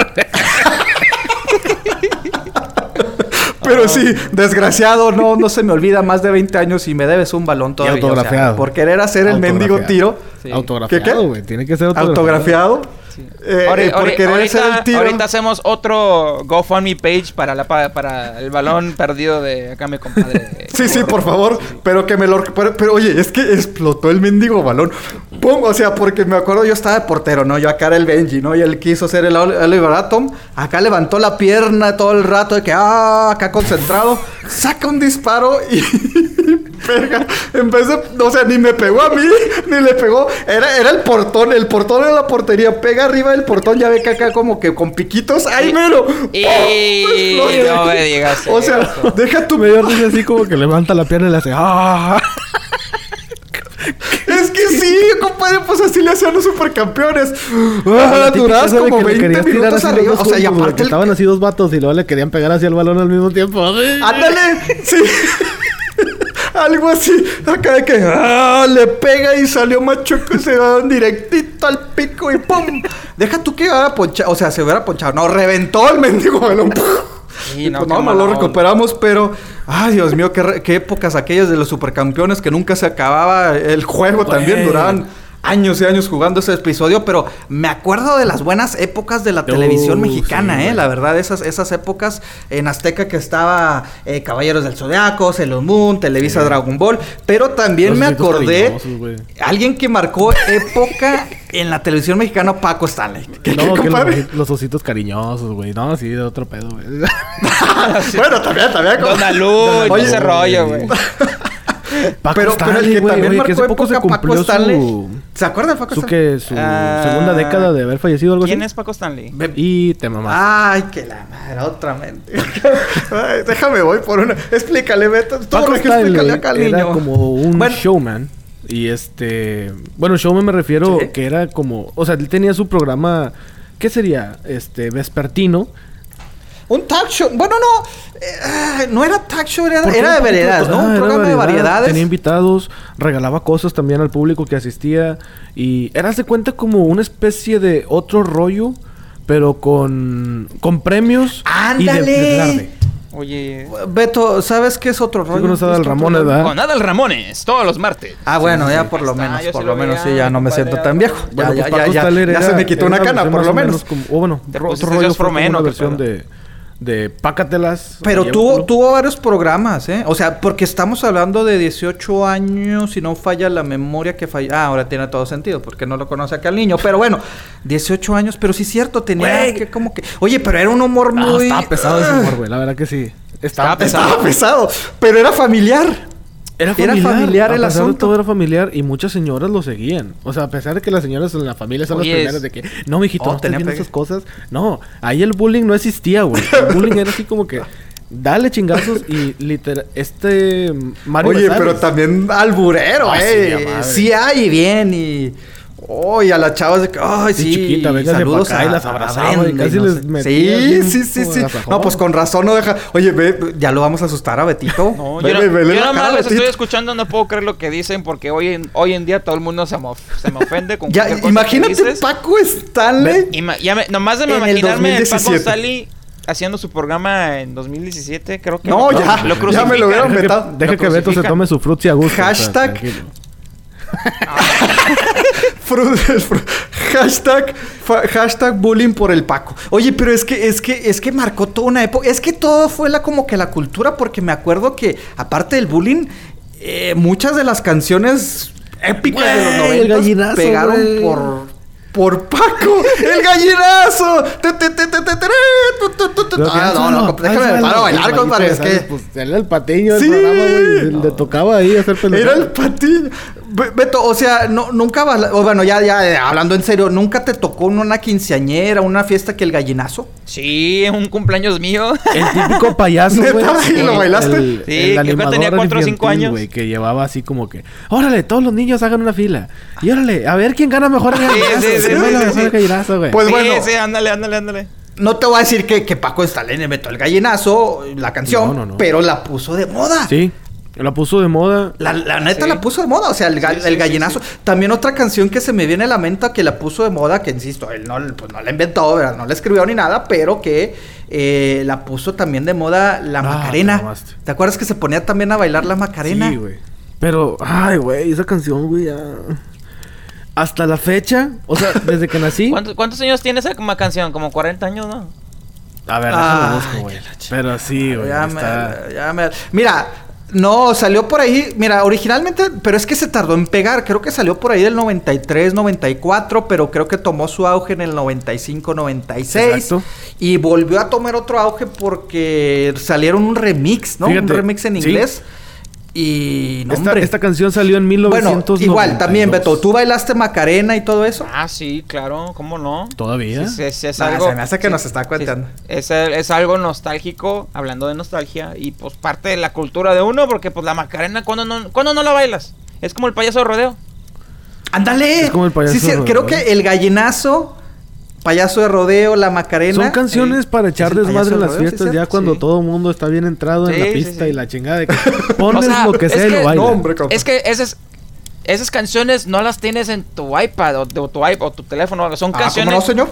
Pero sí, desgraciado, no, no se me olvida más de 20 años y me debes un balón todavía. o sea, autografiado. por querer hacer el mendigo Autografiado. tiro. Sí. Autografiado, ¿Qué, güey. Tiene que ser autografiado. Autografiado. Eh, eh, por ahori- querer ahorita, hacer el tiro. ahorita hacemos otro GoFundMe page para, la, pa- para el balón perdido de acá mi compadre. Sí, sí, por favor. Pero que me lo. Pero, pero, oye, es que explotó el mendigo balón. Pum, o sea, porque me acuerdo, yo estaba de portero, ¿no? Yo acá era el Benji, ¿no? Y él quiso ser el Ol- Oliver Atom. Acá levantó la pierna todo el rato de que, ah, acá concentrado. Saca un disparo y. pega. En vez de. O sea, ni me pegó a mí, ni le pegó. Era, era el portón, el portón de la portería. Pega arriba del portón, ya ve que acá como que con piquitos. ¡Ay, mero! y- no me digas O sea, eso. deja tu Me dio risa así como que levanta la pierna y le hace... ¡Ah! Es que sí, compadre, pues así le hacían los supercampeones. Ah, durabas como que le 20 querías tirar minutos arriba. O sea, y aparte el- estaban así dos vatos y luego le querían pegar hacia el balón al mismo tiempo. Ándale, sí. Algo así. Acá de que ah, le pega y salió macho que se va directito al pico y ¡pum! Deja tú que hubiera ponchado. O sea, se hubiera ponchado. No, reventó el mendigo balón. Sí, Y no, pues no, no lo recuperamos, pero... Ay, Dios mío, qué, re- qué épocas aquellas de los supercampeones que nunca se acababa el juego también. Duraban años y años jugando ese episodio, pero me acuerdo de las buenas épocas de la televisión Uh, mexicana, sí, ¿eh? güey. La verdad, esas, esas épocas en Azteca que estaba eh, Caballeros del Zodiaco, Sailor Moon, Televisa Dragon Ball, pero también Los me acordé... Alguien que marcó época en la televisión mexicana, Paco Stanley. ¿Qué, qué, No, que los, ositos cariñosos, güey. No, sí, de otro pedo, güey. bueno, también, también. como- Dona Luz, Oye, ese rollo, güey. Paco pero, pero el Stanley, que güey, también güey, marcó que hace poco se época Paco cumplió Stanley. su... ¿Se acuerdan de Paco Su Stanley? que su Ah. segunda década de haber fallecido algo ¿Quién así. es Paco Stanley? Y te mamás. Ay, que la madre, otra mente. Ay, déjame, voy por una. Explícale, Beto. Tú, Paco Regio, explícale Stanley acá al era como un Bueno. showman. Y este... Bueno, showman me refiero Sí. que era como... O sea, él tenía su programa... ¿Qué sería? Este... Vespertino. Un talk show. Bueno, no. eh, no era talk show, era, era de variedades, ¿no? Ah, Un programa de variedad, variedades. Tenía invitados, regalaba cosas también al público que asistía. Y era, de cuenta, como una especie de otro rollo, pero con, con premios. Y de, ¡Ándale! de tarde. Oye. Beto, ¿sabes qué es otro rollo? a Adal ¿Viste otro Ramones. Con Adal Ramones, todos los martes. Ah, bueno, ya por lo está, menos, por lo lo menos sí, ya no me siento ya tan viejo. Ya, Bueno, ya, pues ya, Paco ya, Stanley ya era- se me quitó una cana, por lo menos. como- bueno, otro rollo Dios fue como Fromeno, una ¿qué versión de, de Pácatelas. Pero tuvo, tuvo varios programas, ¿eh? O sea, porque estamos hablando de 18 años, si no falla la memoria que falla. Ah, ahora tiene todo sentido, porque no lo conoce acá el niño. Pero bueno, 18 años, pero sí es cierto, tenía que como que. Oye, pero era un humor No, muy. estaba pesado ese Ah, humor, güey. La verdad que sí. Estaba Estaba pesado. Estaba pesado, pero era familiar. Era Era familiar, familiar a el asunto. todo era familiar y muchas señoras lo seguían. O sea, a pesar de que las señoras en la familia son Oye, las primeras es- de que no, mijito, Oh, no estás viendo esas cosas. No, ahí el bullying no existía, güey. El bullying era así como que dale chingazos y literal este Mario Oye, pero también alburero, Ah, sí, eh. Sí, hay y bien y. A las chavas de que, ay, Sí, sí, chiquita, saludos y a, las y casi no les sé. metía Sí, sí, sí, sí. No, pues con razón no deja. Oye, ve, ya lo vamos a asustar a Betito. No, Ve, yo, ve, yo nada más los estoy escuchando, no puedo creer lo que dicen porque hoy en, hoy en día todo el mundo se me, se me ofende con Ya, cosa imagínate que dices. Paco Stanley. Ima- ya me- nomás de el imaginarme el Paco 2017. Stanley haciendo su programa en 2017, creo que No, lo- ya, lo ya me lo hubieran vetado. que, deja que Beto se tome su frutzi a gusto. o sea, Hashtag- hashtag, bullying por el Paco. Oye, pero es que, es que, es que marcó toda una época. Es que todo fue la como que la cultura, porque me acuerdo que, aparte del bullying, eh, muchas de las canciones épicas de los Güey, el 90 gallinazo, pegaron por. Por Paco, el gallinazo. Ah, no, no, déjame paro a bailar, compadre. Es que. Besares, Pues era el patiño del programa, güey. Le tocaba ahí hacer pendejada. Era el patiño. Be- Beto, o sea, no, nunca o bueno, ya, ya, eh, hablando en serio, ¿nunca te tocó en una quinceañera, una fiesta que el gallinazo? Sí, un cumpleaños mío. El típico payaso, ¿Neta? güey. ¿Y lo bailaste? El, Sí, el que animador tenía cuatro o cinco infantil, años. güey, que llevaba así como que... Órale, todos los niños hagan una fila. Y órale, a ver quién gana mejor el gallinazo. sí, sí, ¿Quién sí, sí, sí. el gallinazo, güey? Pues sí, bueno. sí, ándale, ándale, ándale. No te voy a decir que, que Paco Estalén le metió el gallinazo, la canción, No, no, no. pero la puso de moda. Sí. La puso de moda. La, la neta Sí. la puso de moda, o sea, el, ga- Sí, sí, el sí, gallinazo. También otra canción que se me viene a la mente que la puso de moda, que insisto, él no, pues, no la inventó, ¿verdad? no la escribió ni nada, pero que eh, la puso también de moda la Ah, Macarena. ¿Te acuerdas que se ponía también a bailar la Macarena? Sí, güey. Pero, ay, güey, esa canción, güey, ya. Hasta la fecha, o sea, desde que nací. ¿Cuántos, cuántos años tiene esa canción? Como 40 años, ¿no? A ver, déjame busco, güey. Pero sí, güey. Ya está- me- ya me- Mira, no, salió por ahí, mira, originalmente, pero es que se tardó en pegar, creo que salió por ahí del 93, 94, pero creo que tomó su auge en el 95, 96. Exacto. Y volvió a tomar otro auge porque salieron un remix, ¿no? un remix en sí. Y no, Esta, esta canción salió en Bueno, 1992. igual, también, Beto, ¿tú bailaste Macarena y todo eso? Ah, sí, claro, ¿cómo no? ¿Todavía? Es, es- es Nah, algo, se me hace que nos está sí, cuenteando. Es, es algo nostálgico, hablando de nostalgia, y pues parte de la cultura de uno, porque pues la Macarena, ¿cuándo no, ¿cuándo no la bailas? Es como el payaso de rodeo. ¡Ándale! Es como el payaso Sí, sí, de creo rodeo. que el gallinazo, payaso de rodeo, la Macarena. Son canciones Sí. para echar Es el desmadre en las rodeo, fiestas sí, ya cuando Sí. todo el mundo está bien entrado en la pista sí. y la chingada de que pones O sea, lo que sea y lo bailas. No, hombre. Es que esas, esas canciones no las tienes en tu iPad o, o tu iPod o tu teléfono, son Ah, canciones... ¿cómo no, señor?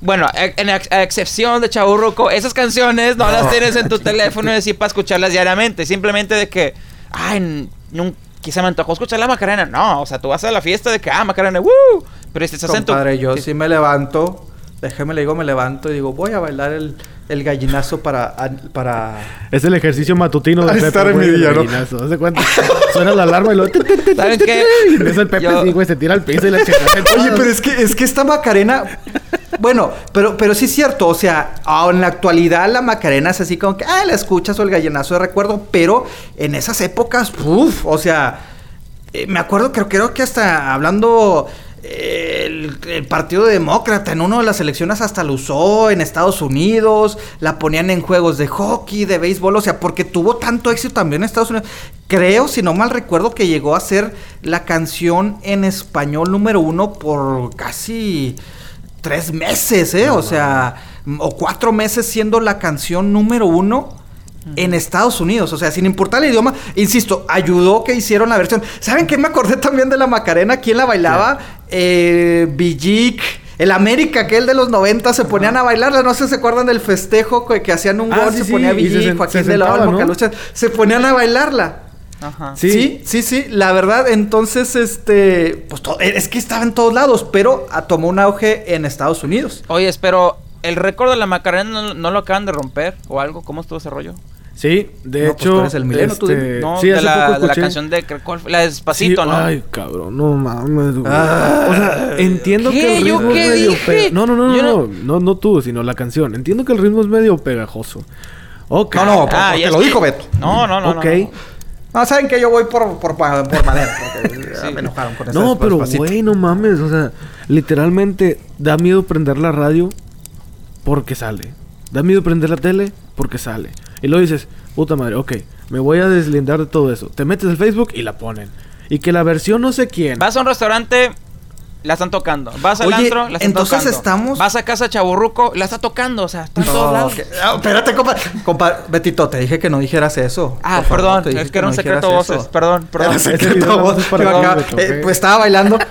Bueno, e- en ex- a excepción de Chaburruco, esas canciones no las tienes en tu teléfono y así para escucharlas diariamente. Simplemente de que, ay, n- nun- quizá me antojó escuchar la Macarena. No, o sea, tú vas a la fiesta de que, ah, Macarena, ¡woo! Pero si estás en tu... Compadre, yo sí me levanto, déjeme le digo, me levanto y digo, voy a bailar el, el gallinazo para... para... Es el ejercicio matutino de estar en mi día, ¿no? Suena la alarma y luego... ¿Saben qué? Y ves al Pepe güey, se tira al piso y la. Oye, pero es que, es que esta Macarena... Bueno, pero, pero sí es cierto, o sea, en la actualidad la Macarena es así como que, ah, la escuchas o el gallinazo de recuerdo, pero en esas épocas, uff, o sea, eh, me acuerdo, creo, creo que hasta hablando eh, el, el Partido Demócrata en una de las elecciones hasta lo usó en Estados Unidos, la ponían en juegos de hockey, de béisbol, o sea, porque tuvo tanto éxito también en Estados Unidos. Creo, si no mal recuerdo, que llegó a ser la canción en español número uno por casi tres meses, ¿eh? o sea, o cuatro meses siendo la canción número uno en Estados Unidos. O sea, sin importar el idioma, insisto, ayudó que hicieron la versión. ¿Saben qué me acordé también de la Macarena? ¿Quién la bailaba? Eh, Villic. El América, aquel de los 90, se ponían a bailarla. No sé si se acuerdan del festejo que, que hacían un Ah, gol. sí, se sí, ponía Villic, sen- Joaquín se de la Olmo, ¿no? Se ponían a bailarla. Ajá. Sí. Sí, sí, sí, la verdad, entonces, este, pues to- es que estaba en todos lados, pero ah, tomó un auge en Estados Unidos. Oye, pero el récord de la Macarena no, no lo acaban de romper o algo. ¿Cómo estuvo ese rollo? Sí, de No, pues hecho... eres el mileno, tú este, No, sí, de, la, la canción de... ¿cuál fue? La de Despacito, Sí, ¿no? Ay, cabrón, no mames, güey. Ah. o sea, entiendo ¿Qué? que el ¿Yo ritmo qué es medio dije? pe- No, no, no, no, no, no- no, no tú, sino la canción. Entiendo que el ritmo es medio pegajoso. Ok. No, no, Ah, porque lo que- dijo Beto. No, no, no. no, Ok. no. No, saben que yo voy por, por, madera, porque ya Sí. me enojaron con eso. No, pero güey, no mames, o sea, literalmente da miedo prender la radio porque sale. Da miedo prender la tele porque sale. Y luego dices, puta madre, ok, me voy a deslindar de todo eso. Te metes al Facebook y la ponen. Y que la versión no sé quién. Vas a un restaurante, la están tocando. Vas al Oye, antro, la están entonces tocando. estamos- Vas a casa Chaburruco, la está tocando. O sea, está en todos lados. que- ah, espérate, compa. compa. Betito, te dije que no dijeras eso. Ah, Por perdón, es que era un no secreto voces. eso. Perdón, perdón. Era secreto voces. es para Yo acá, Beto, eh, pues estaba bailando.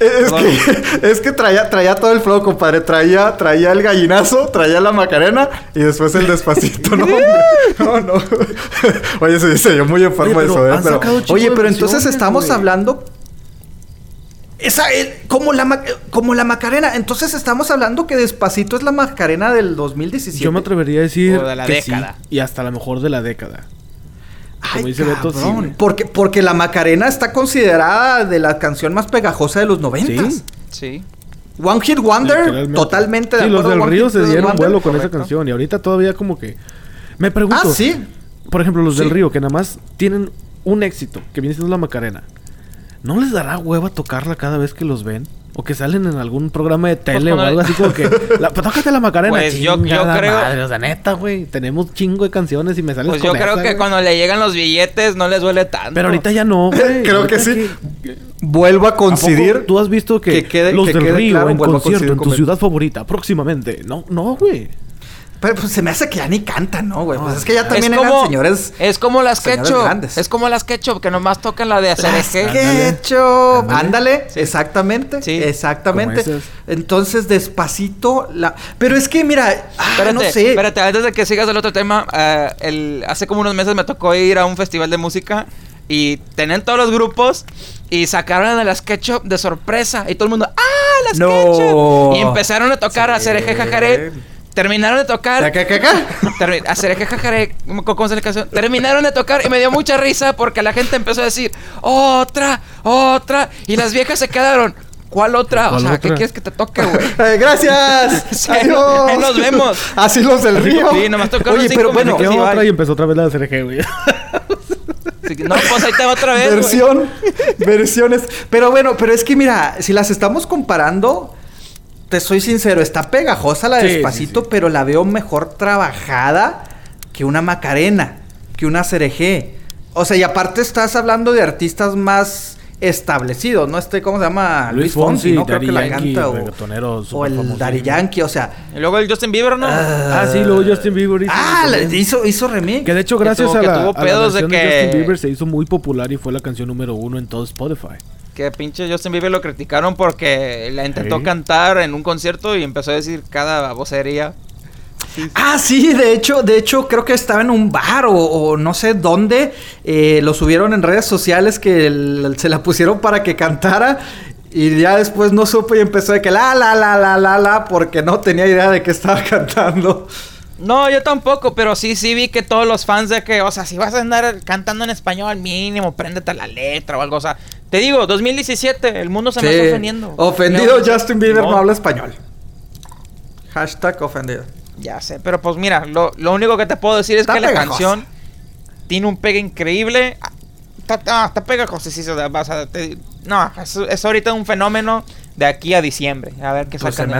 Es que, es que traía, traía todo el flow, compadre. Traía, traía el gallinazo, traía la macarena y después el despacito. No, hombre. no, no. Oye, se dice yo muy enfermo Oye, de pero eso, ¿eh? Pero- oye, pero entonces estamos güey. hablando. Esa, el- como, la, ma- como la Macarena. Entonces estamos hablando que Despacito es la Macarena del 2017. Yo me atrevería a decir O de la que década. sí, y hasta a lo mejor de la década. Ay, Como dice Beto, sí, porque, porque la Macarena está considerada de la canción más pegajosa de los noventas. Sí. Sí. One Hit Wonder, totalmente de Sí, los acuerdo. del One Río Hit se dieron Wonder, vuelo con esa canción y ahorita todavía como que me pregunto. Ah, sí. Por ejemplo, los del. Río que nada más tienen un éxito, que viene siendo la Macarena. ¿No les dará hueva tocarla cada vez que los ven? O que salen en algún programa de tele o algo así como que... La, pues, tócate la Macarena. Pues yo- creo- madre, o sea, neta, güey. Tenemos chingo de canciones y me sales Pues con yo creo esa, que cuando le llegan los billetes no les duele tanto. Pero ahorita ya no, güey. Creo que sí. Vuelvo a ¿A coincidir. ¿Tú has visto que, que quede- los que del quede Río claro, en a concierto en tu ciudad favorita próximamente? No, no, güey. Pero pues se me hace que ya ni cantan, ¿no, güey? Pues es que ya Es también como, eran señores. es como las ketchup. grandes. Es como las ketchup que nomás tocan la de Las ACDG. ketchup. Ándale. Ándale, Sí. exactamente. Sí. Exactamente. Entonces, despacito. La... Pero es que, mira, ah, no sé. espérate, antes de que sigas el otro tema, eh, el, hace como unos meses me tocó ir a un festival de música y tenían todos los grupos y sacaron a las ketchup de sorpresa y todo el mundo, ¡ah, las No. ketchup! Y empezaron a tocar a Sí. hacer jajaré. Terminaron de tocar. Terminaron de tocar y me dio mucha risa porque la gente empezó a decir, otra, otra. Y las viejas se quedaron. ¿Cuál otra? ¿Cuál o sea, ¿qué quieres que te toque, güey? Eh, gracias. Sí, Adiós. ahí nos vemos. Así los del río. Sí, nomás tocaron Oye, pero bueno, minutos. Quedó sí, otra bye. y empezó otra vez la CRG, güey. No, pues ahí te va otra vez. versión, versiones. Pero bueno, pero es que mira, si las estamos comparando, te soy sincero, está pegajosa la Sí, despacito, sí, sí. pero la veo mejor trabajada que una Macarena, que una CRG. O sea, y aparte estás hablando de artistas más establecidos, ¿no? Este, ¿cómo se llama? Luis Fonsi, ¿no? Creo que la canta. O, el. Daddy Yankee, o sea. Y luego el Justin Bieber, ¿no? Ah, sí, luego Justin Bieber hizo. Ah, hizo, hizo remix. Que de hecho, Que gracias tuvo- a que la, tuvo a la pedos de versión de, que- Justin Bieber se hizo muy popular y fue la canción número uno en todo Spotify. Que pinche Justin Bieber lo criticaron porque la intentó Sí. cantar en un concierto y empezó a decir cada vocería. Ah, sí, de hecho, de hecho, creo que estaba en un bar o, o no sé dónde. eh, lo subieron en redes sociales que el- se la pusieron para que cantara. Y ya después no supo y empezó de que la la la la la la porque no tenía idea de que estaba cantando. No, yo tampoco, pero sí, sí vi que todos los fans de que, o sea, si vas a andar cantando en español, mínimo, préndete la letra o algo, o sea, te digo, 2017, el mundo se me está ofendiendo. Ofendido No, Justin Bieber no no. habla español. Hashtag ofendido. Ya sé, pero pues mira, lo, lo único que te puedo decir es Está que la canción tiene un pegue increíble. Ah, Está, está, está pegajosa, sí, sí, o sea, vas a- te- no, es, es ahorita un fenómeno de aquí a diciembre. A ver qué Pues sacan. se me el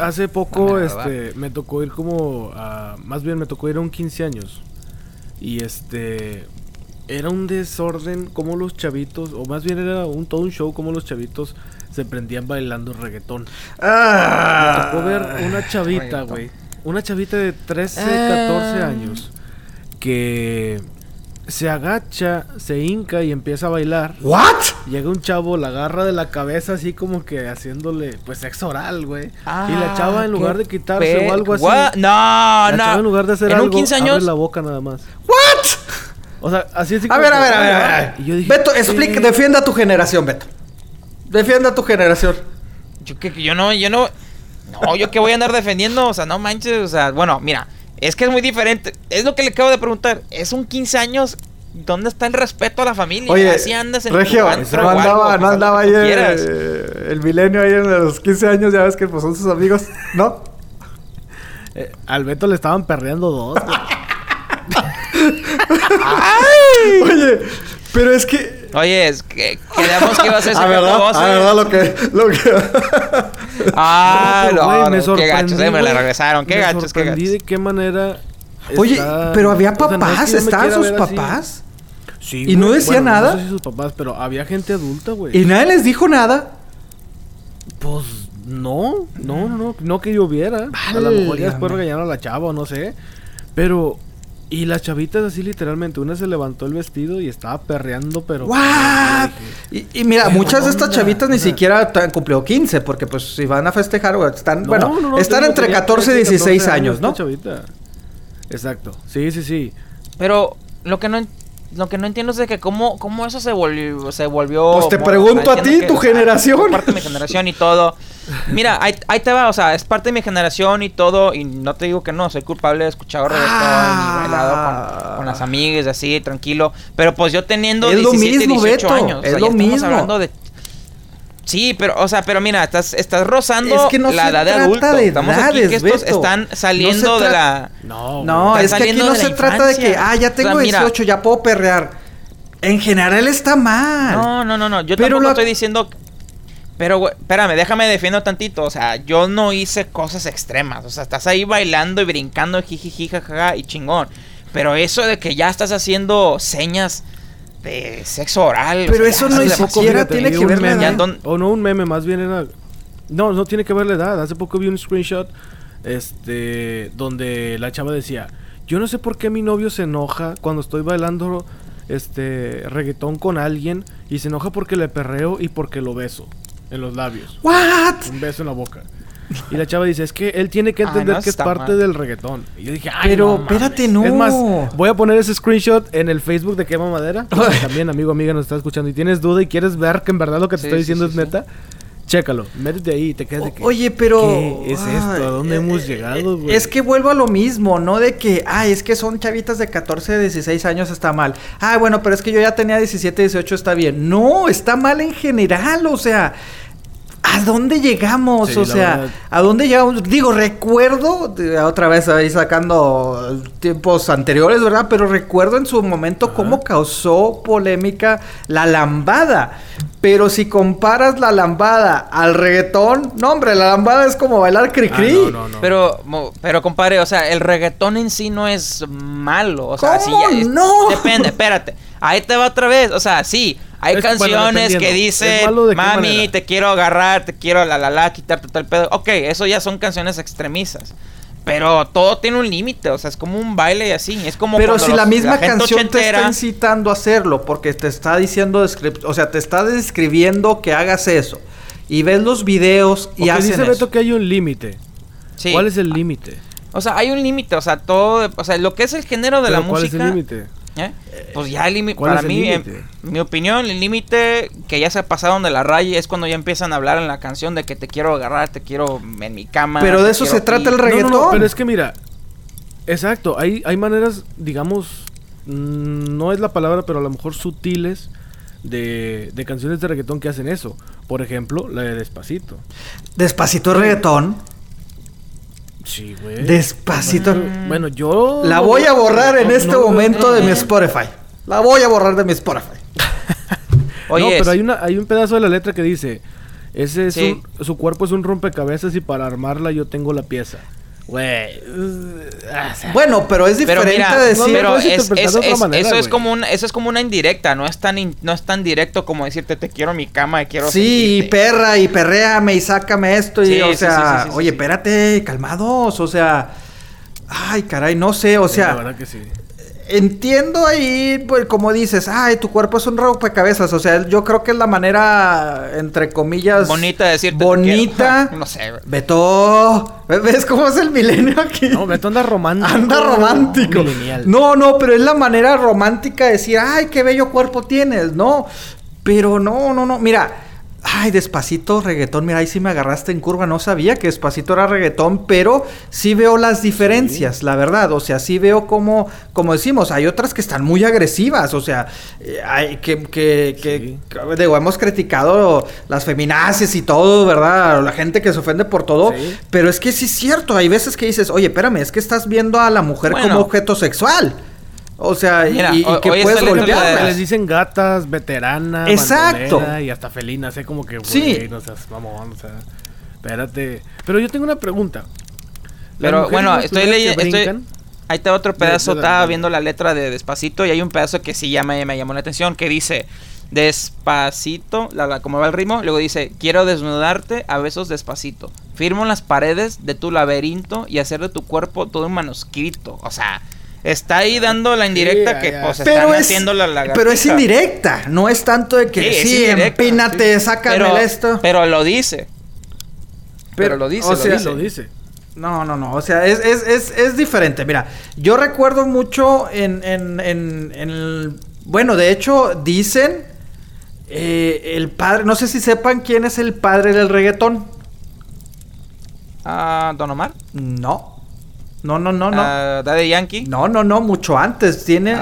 hace- poco verdad. este, me tocó ir como a... Más bien me tocó ir a un 15 años. Y este... Era un desorden como los chavitos, o más bien era un todo un show como los chavitos se prendían bailando reggaetón. Me Ah, tocó ver una chavita, güey. Una chavita de 13, Ah. 14 años. Que se agacha, se hinca y empieza a bailar. ¿What? Llega un chavo, la agarra de la cabeza así como que haciéndole pues sexo oral, güey. y Ah, la chava en lugar de quitarse pe- o algo así. Gua- No, la no. chava en lugar de hacer en algo, un 15 abre años. la boca nada más. ¿What? O sea, así así A ver, a ver, a ver, a ver. Y yo dije, Beto, explica, "Eh". defienda a tu generación, Beto. Defienda a tu generación. Yo que yo no, yo no. No, yo que voy a andar defendiendo, o sea, no manches, o sea, bueno, mira, es que es muy diferente. Es lo que le acabo de preguntar. Es un 15 años. ¿Dónde está el respeto a la familia? Oye, Así andas en Regio, antro no algo, andaba, pues, no andaba ahí el, el milenio ahí en los 15 años, ya ves que pues son sus amigos, ¿no? Eh, al Beto le estaban perreando dos. Oye, pero es que... Oye, es que quedamos que iba a ser ¿verdad? voces. Ah, ¿verdad? Lo que... Lo que... Ah, no, güey, no, me qué gachos, eh, me la regresaron. Qué Me gachos, qué gachos. de qué manera. Oye, está- pero había o sea, no es papás, que yo me estaban sus papás. Sí, ¿Y no güey. decía Bueno, nada? No sé si sus papás, pero había gente adulta, güey. Y nadie les dijo nada. Pues no, no, no, no, no que yo viera. A lo mejor ya después regañaron a la chava o no sé. Pero, y las chavitas así literalmente, una se levantó el vestido y estaba perreando, pero... ¿What? Y, y mira, ¿Qué muchas de estas chavitas ni O sea- siquiera han cumplido 15, porque pues si van a festejar, están, No, bueno, no, no, están entre tenía 14 y 13, 16 14 años, ¿no? esta chavita. Exacto. Sí, sí, sí. Pero lo que no lo que no entiendo es de que cómo, cómo eso se volvió, se volvió. Pues te pregunto a ti, tu generación. es parte de mi generación y todo. Mira, ahí, ahí te va, o sea, es parte de mi generación y todo. Y no te digo que no, soy culpable de escuchar reggaetón Ah. con, con las amigas, así, tranquilo. Pero pues yo teniendo Es lo 17, mismo, 18 Beto, años. o es sea, lo ya estamos mismo. hablando de. Sí, pero, o sea, pero mira, estás, estás rozando Es que no la se edad de trata adulto. de Estamos aquí edades, que estos Beto. están No saliendo de la. No, No, es que aquí no se trata de que, ah, ya O sea, tengo mira. 18, ya puedo perrear. En general está mal. No, no, no, no. Yo Pero tampoco la- estoy diciendo. Pero, güey, espérame, déjame defiendo tantito. O sea, yo no hice cosas extremas. O sea, estás ahí bailando y brincando, jijiji, jajaja, y chingón. Pero eso de que ya estás haciendo señas de sexo oral. o Pero sea, eso ya no demasiado. siquiera tiene que un ver la edad. O no un meme, más bien era... No, no tiene que ver la edad. Hace poco vi un screenshot este, donde la chava decía, yo no sé por qué mi novio se enoja cuando estoy bailando este reggaetón con alguien y se enoja porque le perreo y porque lo beso en los labios. ¿What? Un beso en la boca. Y la chava dice, es que él tiene que entender no que es parte mal. del reggaetón. Y yo dije, ay, Pero, no mames". espérate, no. Es más, voy a poner ese screenshot en el Facebook de Quema Madera. también, amigo, amiga, nos está escuchando. Y tienes duda y quieres ver que en verdad lo que te Sí, estoy diciendo sí, es neta. Chécalo, métete ahí y te quedas de que... Oye, pero. ¿Qué es esto? ¿A dónde Ay, hemos eh, llegado, eh, güey? Es que vuelvo a lo mismo, ¿no? De que, ay, es que son chavitas de 14, 16 años, está mal. Ah, bueno, pero es que yo ya tenía 17, 18, está bien. No, está mal en general, o sea. ¿A dónde llegamos? Sí, o sea, verdad. ¿a dónde llegamos? Digo, recuerdo, eh, otra vez ahí sacando tiempos anteriores, ¿verdad? Pero recuerdo en su momento cómo causó polémica la lambada. Pero si comparas la lambada al reggaetón, no, hombre, la lambada es como bailar Ah, cri-cri. no, no, no. Pero, mo- pero compadre, o sea, el reggaetón en sí no es malo. O sea, ¿Cómo ya es- no? Depende, espérate. Ahí te va otra vez. O sea, sí, hay Es- canciones que dicen, ¿Es malo de qué mami, manera? te quiero agarrar, te quiero la la la, quitarte todo el pedo. Ok, eso ya son canciones extremistas. Pero todo tiene un límite, o sea, es como un baile y así. Es como Pero si la misma canción te está incitando a hacerlo, porque te está diciendo, o sea, te está describiendo que hagas eso. Y ves los videos y Porque hacen dice eso. Beto que hay un límite. Sí. ¿Cuál es el límite? O sea, hay un límite, o sea, todo, o sea, lo que es el género de la Pero ¿Cuál música. es el límite? ¿Eh? Pues ya el límite, ¿Cuál para es mí, en mi opinión, el límite que ya se pasaron de la raya es cuando ya empiezan a hablar en la canción de que te quiero agarrar, te quiero en mi cama. Pero de eso se trata el No, no, no, reggaetón. pero es que mira, exacto, hay, hay maneras, digamos, mm, no es la palabra, pero a lo mejor sutiles de, de canciones de reggaetón que hacen eso. Por ejemplo, la de Despacito. Despacito el reggaetón. Sí, güey. Despacito. Bueno, yo... La voy a borrar en no- este no- momento de mi Spotify. La voy a borrar de mi Spotify. Oye, no, pero hay, una, hay un pedazo de la letra que dice, ese es Sí. un- su cuerpo es un rompecabezas y para armarla yo tengo la pieza. Güey. o sea, Bueno, pero es pero diferente mira, decir. pero es- interpretar es- de otra es- manera, eso es como una, eso es como una indirecta, no es tan in- no es tan directo como decirte te quiero en mi cama, y quiero Sí, y sentirte". perra, y perréame, y sácame esto, y Sí, o sí, sea, sí, sí, sí, oye, sí. espérate, calmados, o sea, ay, caray, no sé, o sí, la sea, verdad que sí. Entiendo ahí, pues, como dices, ay, tu cuerpo es un rompecabezas, o sea, yo creo que es la manera, entre comillas, bonita de decirte te bonita, no sé. güey. Beto, ¿ves cómo es el milenio aquí? No, Beto anda romántico. Anda romántico. millennial. No, no, pero es la manera romántica de decir, ay, qué bello cuerpo tienes, ¿no? Pero no, no, no. Mira, ay, despacito reggaetón. Mira, ahí sí me agarraste en curva. No sabía que despacito era reggaetón, pero sí veo las diferencias, la verdad. O sea, sí veo como, como decimos, hay otras que están muy agresivas. O sea, eh, hay que, que, que, digo, hemos criticado las feminaces y todo, ¿verdad? La gente que se ofende por todo. Sí. Pero es que sí es cierto, hay veces que dices, oye, espérame, es que estás viendo a la mujer Bueno. como objeto sexual. O sea, y- Mira, y, que puedes de- Les dicen gatas, veterana, Exacto. y hasta felina, sé como que, güey, Sí. no seas mamón, o sea, espérate. Pero yo tengo una pregunta. Pero bueno, estoy leyendo, ahí está otro pedazo, de- de- estaba viendo la letra de Despacito y hay un pedazo que sí ya me, me llamó la atención, que dice, despacito, la, la, como va el ritmo, luego dice, quiero desnudarte a besos despacito, firmo en las paredes de tu laberinto y hacer de tu cuerpo todo un manuscrito, o sea... Está ahí dando la indirecta Sí, que pues ya. están Pero es, haciendo la lagartija. pero es indirecta, no es tanto de que Sí, sí, empínate, sácame pero, esto. pero lo dice. Pero, lo dice, o lo sea, dice. lo dice. No, no, no. O sea, es, es, es, es diferente. Mira, yo recuerdo mucho en, en, en, en el- Bueno, de hecho, dicen. eh, el padre. No sé si sepan quién es el padre del reggaetón. Ah, Don Omar. No. No, no, no, no. Ah, Daddy Yankee. no, no, no. Mucho antes. Tiene.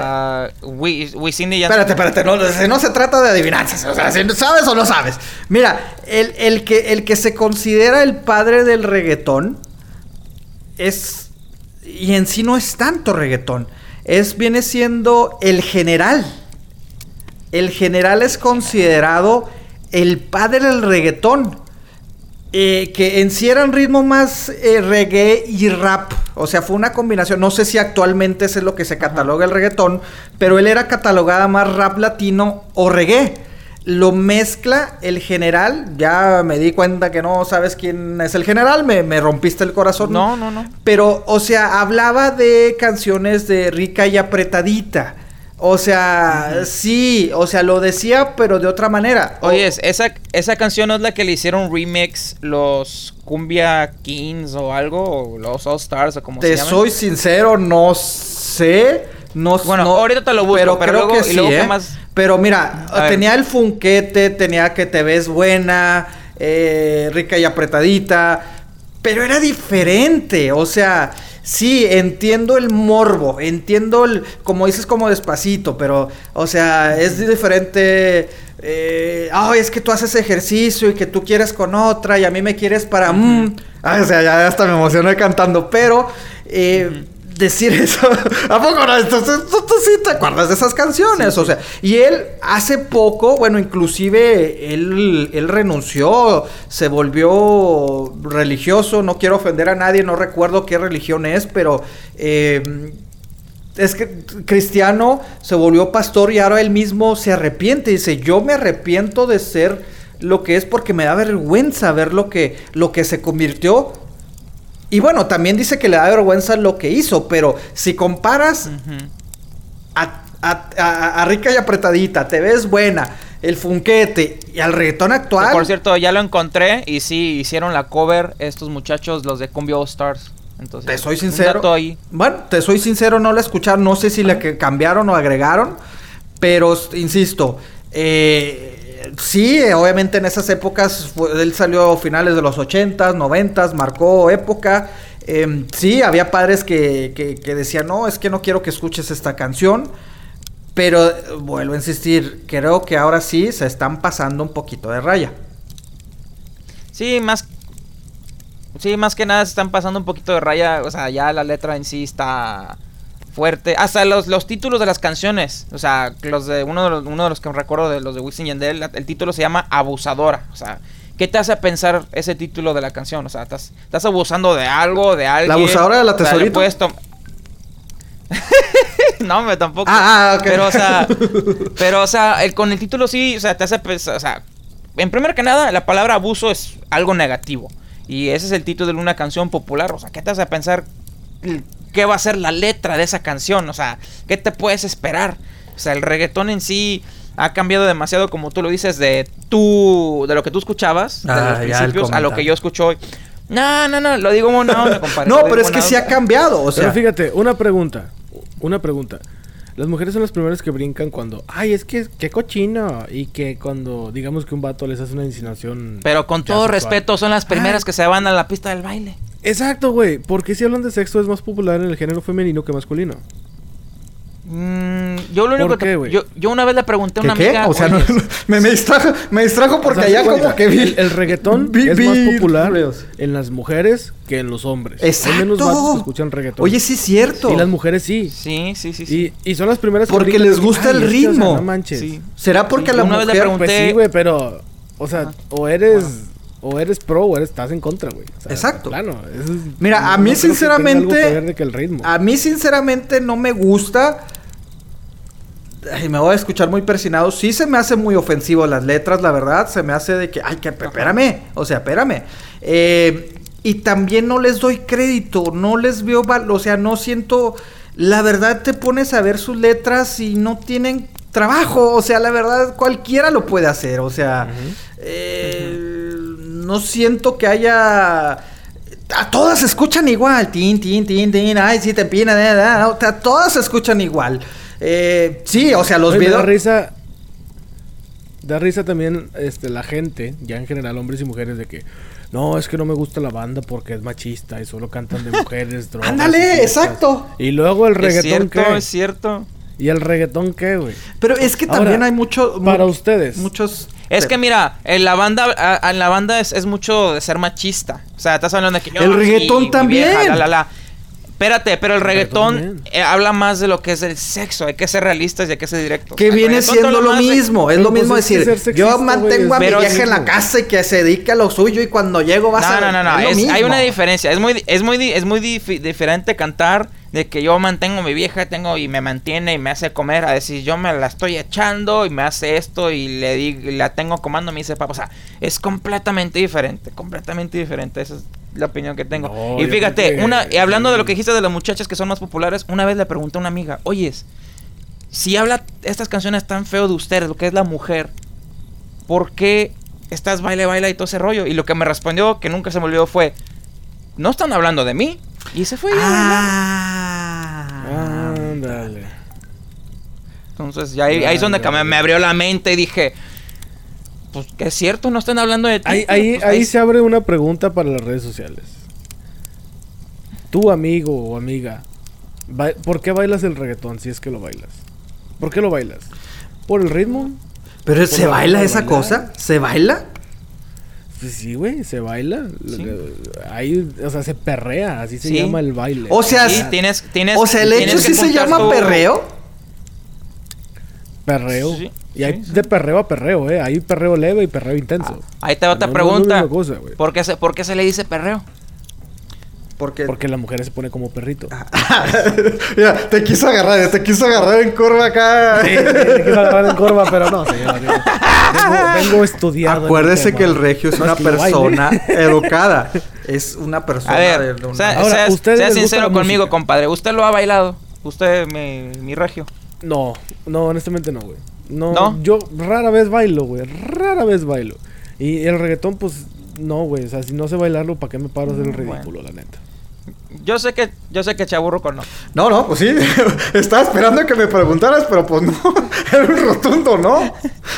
Wi- Wisin y. Espérate, espérate, no, no, no se trata de adivinanzas, o sea, si sabes o no sabes. Mira, el, el que, el que se considera el padre del reggaetón es, y en sí no es tanto reggaetón, es, viene siendo el general. El general es considerado el padre del reggaetón. Eh, que en sí eran ritmos más eh, reggae y rap. O sea, fue una combinación. No sé si actualmente ese es lo que se cataloga el reggaetón, pero él era catalogada más rap latino o reggae. lo mezcla el general. Ya me di cuenta que no sabes quién es el general, me, me rompiste el corazón. No, no, no. Pero, o sea, hablaba de canciones de rica y apretadita. O sea, sí, o sea, lo decía, pero de otra manera. Oye, esa, esa canción no es la que le hicieron remix los Cumbia Kings o algo, o los All Stars o como se te llaman. soy sincero, no sé. No, Bueno, no- ahorita te lo busco, pero creo luego- que sí, luego, ¿qué ¿eh? más? Pero mira, A ver. tenía el funquete, tenía que te ves buena, eh, rica y apretadita, pero era diferente, o sea, sí, entiendo el morbo, entiendo el, como dices, como despacito, pero, o sea, es diferente. Eh, ay, es que tú haces ejercicio y que tú quieres con otra y a mí me quieres para... mm". Ay, o sea, ya hasta me emocioné cantando, pero... eh, decir eso. ¿A poco no? Tú, tú- sí te acuerdas de esas canciones. O sea, y él hace poco, bueno, inclusive él, él renunció, se volvió religioso. No quiero ofender a nadie, no recuerdo qué religión es, pero eh, es que cristiano se volvió pastor y ahora él mismo se arrepiente. Dice, yo me arrepiento de ser lo que es porque me da vergüenza ver lo que, lo que se convirtió. Y bueno, también dice que le da vergüenza lo que hizo, pero si comparas a, a- a- a rica y apretadita, te ves buena, el funquete y al reggaetón Que, actual. por cierto, ya lo encontré y sí, hicieron la cover estos muchachos, los de Cumbia All Stars. Entonces, Te soy sincero. ahí. Bueno, te soy sincero, no la escucharon, no sé si la que cambiaron o agregaron, pero insisto, eh, sí, obviamente en esas épocas él salió a finales de los 80s, 90s, marcó época. Em, sí, había padres que, que- que decían, no, es que no quiero que escuches esta canción. Pero vuelvo a insistir, creo que ahora sí se están pasando un poquito de raya. Sí, más. Sí, más que nada se están pasando un poquito de raya. O sea, ya la letra en sí está fuerte. Hasta los, los títulos de las canciones. O sea, los de uno de los, uno de los que recuerdo de los de Wisin Yandel, la- el título se llama Abusadora. O sea, ¿qué te hace pensar ese título de la canción? O sea, estás, estás abusando de algo, de alguien. abusadora de la O sea, no, me tampoco. Ah, ah, ok. Pero, o sea, pero, o sea, el, con el título sí, o sea, te hace pensar, o sea, en primer que nada, la palabra abuso es algo negativo. Y ese es el título de una canción popular. O sea, ¿qué te hace pensar qué va a ser la letra de esa canción? O sea, ¿qué te puedes esperar? O sea, el reggaetón en sí ha cambiado demasiado, como tú lo dices, de tú, de lo que tú escuchabas, de Ah, los principios, a lo que yo escucho hoy. No, no, no, lo digo buena onda, compadre. No, pero es que buena sí ha onda. cambiado, o sea. Pero fíjate, una pregunta. Una pregunta. Las mujeres son las primeras que brincan cuando, ay, es que qué cochino. Y que cuando, digamos que un vato les hace una insinuación. Pero con todo sexual. respeto, son las primeras Ay. que se van a la pista del baile. Exacto, güey. Porque si hablan de sexo es más popular en el género femenino que masculino. Mm, yo lo único ¿Por que qué, güey? yo, yo una vez le pregunté a ¿Qué, una qué? amiga, O sea, no- "Oye, me, me distrajo, me distrajo porque O sea, allá como que vi... El, el reggaetón vi- es vi más popular en las mujeres que en los hombres. Exacto. Hay menos vatos que escuchan reggaetón. Oye, sí es cierto. Y las mujeres sí. Sí, sí, sí, sí. Y, y son las primeras que Porque les que, gusta "Ay, el es que, o sea, ritmo". no manches. Sí. ¿Será porque Sí, a la una vez le mujer... pregunté- Pues sí, güey, pero. O sea, o eres. O eres pro o eres, estás en contra, güey. O sea, Exacto. Plano. es- Mira, a no mí que sinceramente- algo que de que el ritmo. A mí sinceramente no me gusta. Ay, me voy a escuchar muy persinado. Sí se me hace muy ofensivo las letras, la verdad. Se me hace de que, ay, que espérame. O sea, espérame. Eh, y también no les doy crédito. No les veo, o sea, no siento. La verdad te pones a ver sus letras y no tienen trabajo. O sea, la verdad cualquiera lo puede hacer. O sea, eh, no siento que haya a todas se escuchan igual. Tin, tin, tin, tin. Ay, sí, te empina. da, da, no, a todas se escuchan igual. Eh, sí, o sea, los me da videos. risa. Da risa también este, la gente, ya en general, hombres y mujeres, de que. No, es que no me gusta la banda porque es machista y solo cantan de mujeres, drogas. Ándale, y fiestas". exacto. Y luego el es reggaetón, cierto, ¿qué? es cierto. ¿Y el reggaetón qué, güey? Pero es que Ahora, también hay mucho. para mu- ustedes. Muchos. Es que mira, en la banda, a- en la banda es, es mucho de ser machista. O sea, estás hablando de que yo, El reggaetón mi también. vieja, la, la, la. Espérate, pero el reggaetón eh, habla más de lo que es el sexo. Hay que ser realistas y hay que ser directos. Que El viene reggaetón siendo habla lo más de- mismo, es Pero lo pues mismo es que decir, ser sexista, yo güey, mantengo a es mi vieja en la casa y que se dedique a lo suyo y cuando llego vas No, a no, no, no. es lo es- hay mismo. una diferencia. Es muy, es muy, di- es muy dif- diferente cantar de que yo mantengo a mi vieja, tengo y me mantiene y me hace comer, a decir yo me la estoy echando y me hace esto y le di, la tengo comando, me dice papá, o sea, es completamente diferente, completamente diferente, esa es la opinión que tengo. No, y fíjate, que- una, y hablando de lo que dijiste de las muchachas que son más populares, una vez le pregunté a una amiga, oyes, si habla estas canciones tan feo de ustedes, lo que es la mujer, ¿por qué estás baile, baila y todo ese rollo? Y lo que me respondió, que nunca se me olvidó, fue, no están hablando de mí. Y se fue ya. Ah. Ándale. Entonces, ya ahí, ahí es donde me, me abrió la mente y dije, pues que es cierto, no están hablando de ti. Ahí, ahí, pues, ahí se abre una pregunta para las redes sociales. Tu amigo o amiga, ¿por qué bailas el reggaetón si es que lo bailas? ¿Por qué lo bailas? ¿Por el ritmo? Pero ¿se la baila esa bailar. cosa? ¿Se baila? Pues sí, güey, se baila. Sí. Ahí, o sea, se perrea, así se Sí. llama el baile. O sea, Sí, tienes, tienes, O sea, el hecho sí se llama perreo. perreo. Sí, y hay de perreo a perreo, ¿eh? Hay perreo leve y perreo intenso. Ahí te va otra No, no pregunta. misma cosa, güey. ¿Por, qué se, ¿Por qué se le dice perreo? Porque... Porque la mujer se pone como perrito. Mira, te quiso agarrar, te quiso agarrar en curva acá. Sí, sí, te quiso agarrar en curva, pero no, señor. digo, Vengo, vengo estudiado. Acuérdese que el regio es No una que baile. persona educada. Es una persona A ver, de una- sea, Ahora, sea- ¿ustedes sea sincero conmigo, música? compadre. ¿Usted lo ha bailado? Usted, mi, mi regio. No, no, honestamente no, güey. No, ¿No? yo rara vez bailo, güey. Rara vez bailo. Y el reggaetón, pues, no, güey. O sea, si no sé bailarlo, ¿para qué me paro a hacer el Mm, bueno. ridículo, la neta? Yo sé que, yo sé que chaburro con no. No, no, pues sí. Estaba esperando que me preguntaras, pero pues no. Era un rotundo, ¿no?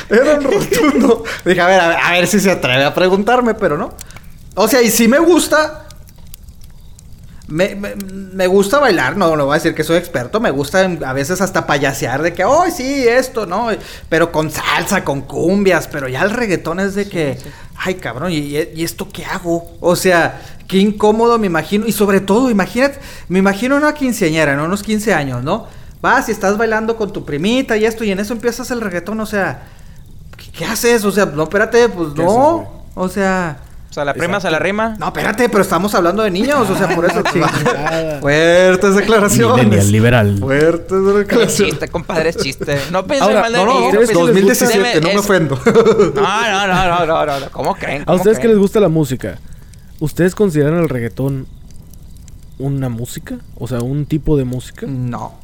Era un rotundo. Dije, a ver, a ver, a ver si se atreve a preguntarme, pero no. O sea, y si me gusta. Me, me, me gusta bailar, no, no voy a decir que soy experto, me gusta a veces hasta payasear de que, oh, sí, esto, ¿no? Pero con salsa, con cumbias, pero ya el reggaetón es de que, ay, cabrón, ¿y, y esto qué hago? O sea, qué incómodo me imagino, y sobre todo, imagínate, me imagino una quinceañera, en unos 15 años, ¿no? Vas y estás bailando con tu primita y esto, y en eso empiezas el reggaetón, o sea, ¿qué, qué haces? O sea, no, espérate, pues ¿Qué no, haces, o sea... O sea, la prima se la rima. No, espérate, pero estamos hablando de niños, o sea, por eso. Chingada. Fuertes declaraciones. Millennial, liberal. Fuertes Es declaraciones. chiste, compadre, es chiste. No pensé Ahora, mal de No, mí, no, ¿ustedes pensé- qué les gusta? 2017, no me Es- ofendo. No, no, no, no, no. ¿Cómo creen? A ¿Cómo ustedes que creen? les gusta la música, ¿ustedes consideran el reggaetón una música? O sea, un tipo de música. No.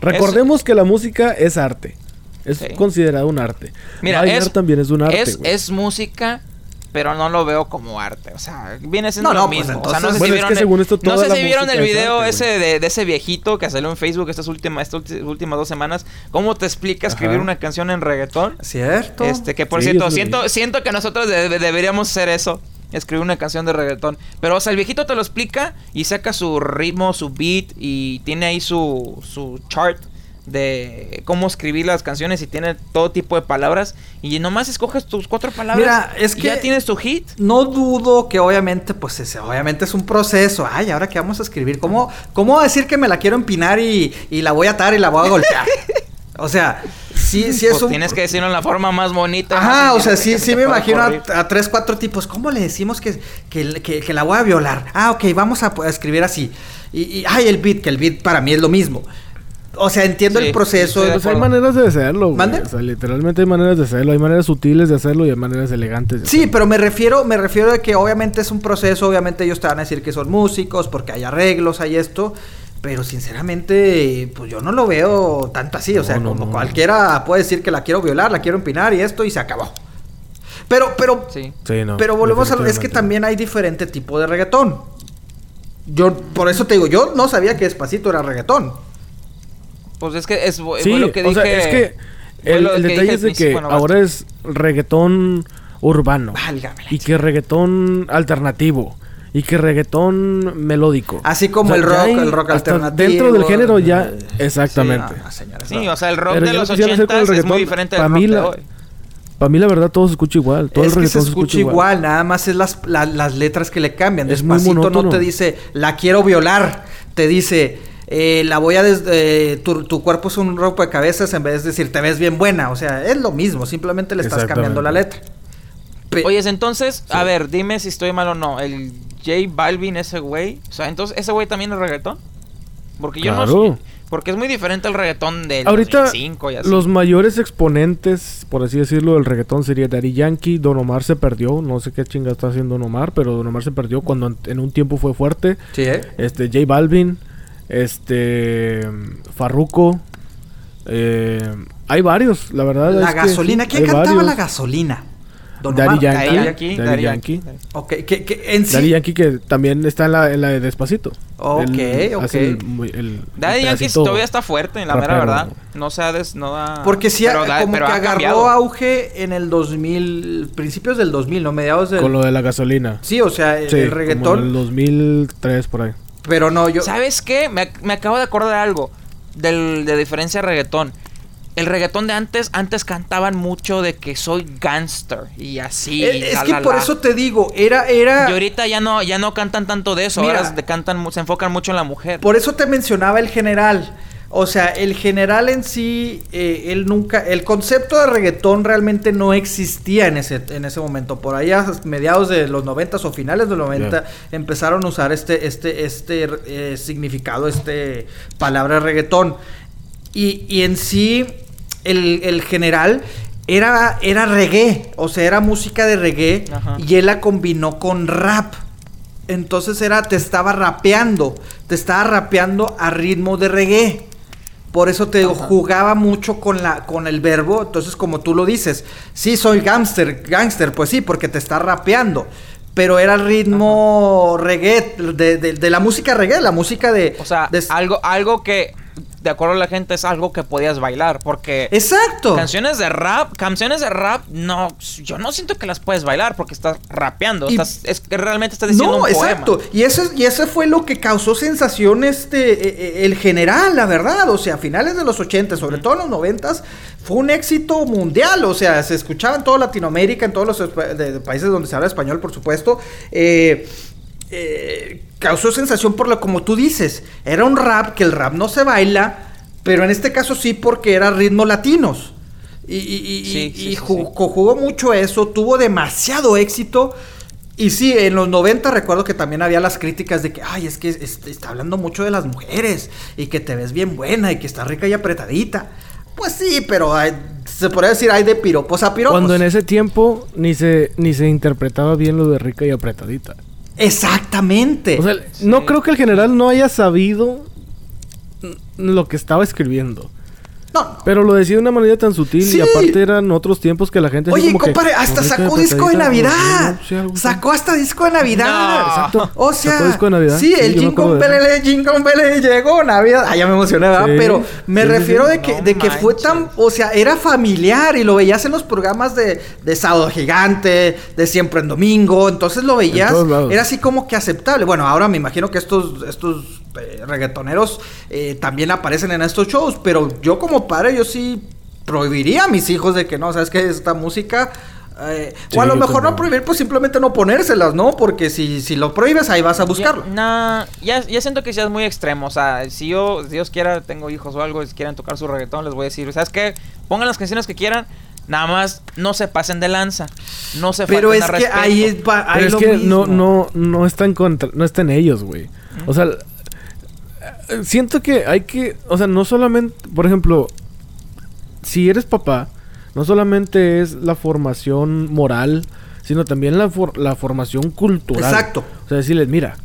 Recordemos que la música es arte. Es Sí. considerado un arte. Mira, Bailar es, también es un arte. es, es música, pero no lo veo como arte. O sea, viene siendo No, no, lo pues mismo. o sea, no sé Bueno, si es vieron, que el- según esto no toda sé la si vieron música el es video arte, ese de, de ese viejito que salió en Facebook estas últimas, estas últimas dos semanas. ¿Cómo te explica escribir Ajá. una canción en reggaetón? ¿Cierto? Este, que por Sí, cierto, siento, siento que nosotros de- de- deberíamos hacer eso. Escribir una canción de reggaetón. Pero, o sea, el viejito te lo explica y saca su ritmo, su beat y tiene ahí su, su chart de cómo escribir las canciones y tiene todo tipo de palabras. Y nomás escoges tus cuatro palabras. Mira, es y que- ya tienes tu hit. No dudo que obviamente, pues ese, obviamente es un proceso. Ay, ahora qué vamos a escribir. ¿Cómo, cómo decir que me la quiero empinar y, y la voy a atar y la voy a golpear? o sea, sí, sí es Pues un... tienes que decirlo en la forma más bonita. Ajá, más o sea, sí, sí que me imagino a, a tres, cuatro tipos. ¿Cómo le decimos que, que, que- que la voy a violar? Ah, ok, vamos a, a escribir así. Y, y, ay, el beat, que el beat para mí es lo mismo. O sea, entiendo Sí, el proceso. Pues hay maneras de hacerlo, güey. O sea, literalmente hay maneras de hacerlo. Hay maneras sutiles de hacerlo y hay maneras elegantes de Sí, hacerlo. pero me refiero, me refiero a que obviamente es un proceso, obviamente ellos te van a decir que son músicos, porque hay arreglos, hay esto, pero sinceramente, pues yo no lo veo tanto así, o sea, no, como no. cualquiera puede decir que la quiero violar, la quiero empinar y esto y se acabó. Pero, pero, Sí. Pero volvemos a lo, es que también hay diferente tipo de reggaetón. Yo, por eso te digo, yo no sabía que Despacito era reggaetón. Pues es que es Sí, lo que o sea, dije. es que el, lo el que detalle es de que bueno, ahora es reggaetón urbano. Válgame la Y que reggaetón alternativo. Y que reggaetón melódico. Así como el rock, el rock alternativo. Dentro del género ya... eh, Exactamente. sí, no, no, señores, Sí, no. o sea, el rock Pero de los quisieran hacer con el 80 es muy diferente al mí rock de la- hoy. Para mí la verdad todo se escucha igual. Todo es el que se reggaetón escucha igual. nada más es las, la- las letras que le cambian. Es muy Despacito no te dice, la quiero violar. Te dice, eh, la voy a des- eh, tu, tu cuerpo es un ropo de cabezas en vez de decir, te ves bien buena. O sea, es lo mismo, simplemente le estás cambiando la letra. Pe- Oye, entonces, a ver, dime si estoy mal o no. El J Balvin, ese güey. O sea, entonces, ¿ese güey también es reggaetón? Porque yo Claro. no sé. Porque es muy diferente el reggaetón del Ahorita 2005 y así. los mayores exponentes, por así decirlo, del reggaetón sería Daddy Yankee. Don Omar se perdió. No sé qué chinga está haciendo Don Omar, pero Don Omar se perdió cuando en, en un tiempo fue fuerte. Sí, ¿eh? Este, J Balvin, este, Farruko. eh, hay varios, la verdad. La es que gasolina. sí, ¿Quién cantaba varios. la gasolina? Don Daddy. Yankee. Daddy Yankee, Daddy Daddy Yankee. Yankee. Ok, que, que en sí. Daddy Yankee que también está en la, en la de Despacito. Ok, ok. el- muy- el- Daddy el Yankee todavía está fuerte, la mera rapero. verdad. No se ha des, no ha- Porque sí, pero da- como pero que ha agarró cambiado. auge en el 2000, principios del 2000, ¿no? Mediados del... Con lo de la gasolina. Sí, o sea, el, Sí, el como reggaetón. en el 2003 por ahí. Pero no, yo... ¿Sabes qué? Me, me acabo de acordar algo del, de diferencia de reggaetón. El reggaetón de antes, antes cantaban mucho de que soy gangster y así. Eh, es la, que la, por la. eso te digo, era... era Y ahorita ya no, ya no cantan tanto de eso, Mira. ahora se, cantan, mu- se enfocan mucho en la mujer. Por eso te mencionaba el general. O sea, el general en sí, eh, él nunca, el concepto de reggaetón realmente no existía en ese, en ese momento. Por allá, mediados de los 90 o finales de los 90, empezaron a usar este, este, este eh, significado, este palabra reggaetón. Y, y en sí, el, el general era, era reggae, o sea, era música de reggae Ajá. y él la combinó con rap. Entonces era, te estaba rapeando, te estaba rapeando a ritmo de reggae. Por eso te digo, jugaba mucho con la, con el verbo. Entonces, como tú lo dices, sí soy gangster, gangster, pues sí, porque te está rapeando. Pero era el ritmo reggae, de, de- de la música reggae, la música de. O sea, de- algo, algo que, de acuerdo a la gente, es algo que podías bailar. Porque Exacto. canciones de rap, canciones de rap, no, yo no siento que las puedes bailar porque estás rapeando. Y- estás, es que realmente estás diciendo No, un poema. exacto. Y eso, y eso fue lo que causó sensación este, eh, eh, el general, la verdad. O sea, a finales de los 80, sobre todo en los 90, fue un éxito mundial. O sea, se escuchaba en toda Latinoamérica, en todos los espa- de- de países donde se habla español, por supuesto. Eh, eh, causó sensación por lo como tú dices. Era un rap que el rap no se baila, pero en este caso sí porque era ritmos latinos. Y, y- y- Sí, y sí, sí, ju- co- jugó mucho eso, tuvo demasiado éxito. Y sí, en los 90 recuerdo que también había las críticas de que, ay, es que este, está hablando mucho de las mujeres y que te ves bien buena y que está rica y apretadita. Pues sí, pero hay- se podría decir hay de piropos a piropos. Cuando en ese tiempo ni se, ni se interpretaba bien lo de rica y apretadita. Exactamente. O sea, no creo que el general no haya sabido lo que estaba escribiendo. No, no. Pero lo decía de una manera tan sutil Sí. y aparte eran otros tiempos que la gente Oye, como que, compadre, hasta "Rica y sacó disco de apretadita", Navidad. Sacó hasta disco de Navidad. No. Exacto. O sea, Sacó disco de Navidad. sí, Sí, el Jingle. Bell, Jingle Bell llegó Navidad. Ah, ya me emocioné, ¿verdad? Sí. Pero me refiero sí. de que, No de que fue tan, o sea, era familiar y lo veías en los programas de, de Sábado Gigante, de Siempre en Domingo, entonces lo veías, todos lados. era así como que aceptable. Bueno, ahora me imagino que estos, estos eh, reggaetoneros eh, también aparecen en estos shows, pero yo como padre, yo sí prohibiría a mis hijos de que no, sabes que esta música... eh, o a lo mejor no prohibir, pues simplemente no ponérselas, ¿no? Porque si, si lo prohíbes, ahí vas a buscarlo. Ya, nah, ya, ya siento que seas muy extremo. O sea, si yo, si Dios quiera, tengo hijos o algo y quieran tocar su reggaetón, les voy a decir, ¿sabes qué? Pongan las canciones que quieran, nada más no se pasen de lanza. No se Pero es que a respeto. ahí es, va- ahí Pero es lo que no, mismo. no, no está en contra, no está en ellos, güey. O sea, siento que hay que, o sea, no solamente, por ejemplo, si eres papá, no solamente es la formación moral, sino también la, for- la formación cultural. Exacto. O sea, decirles, mira,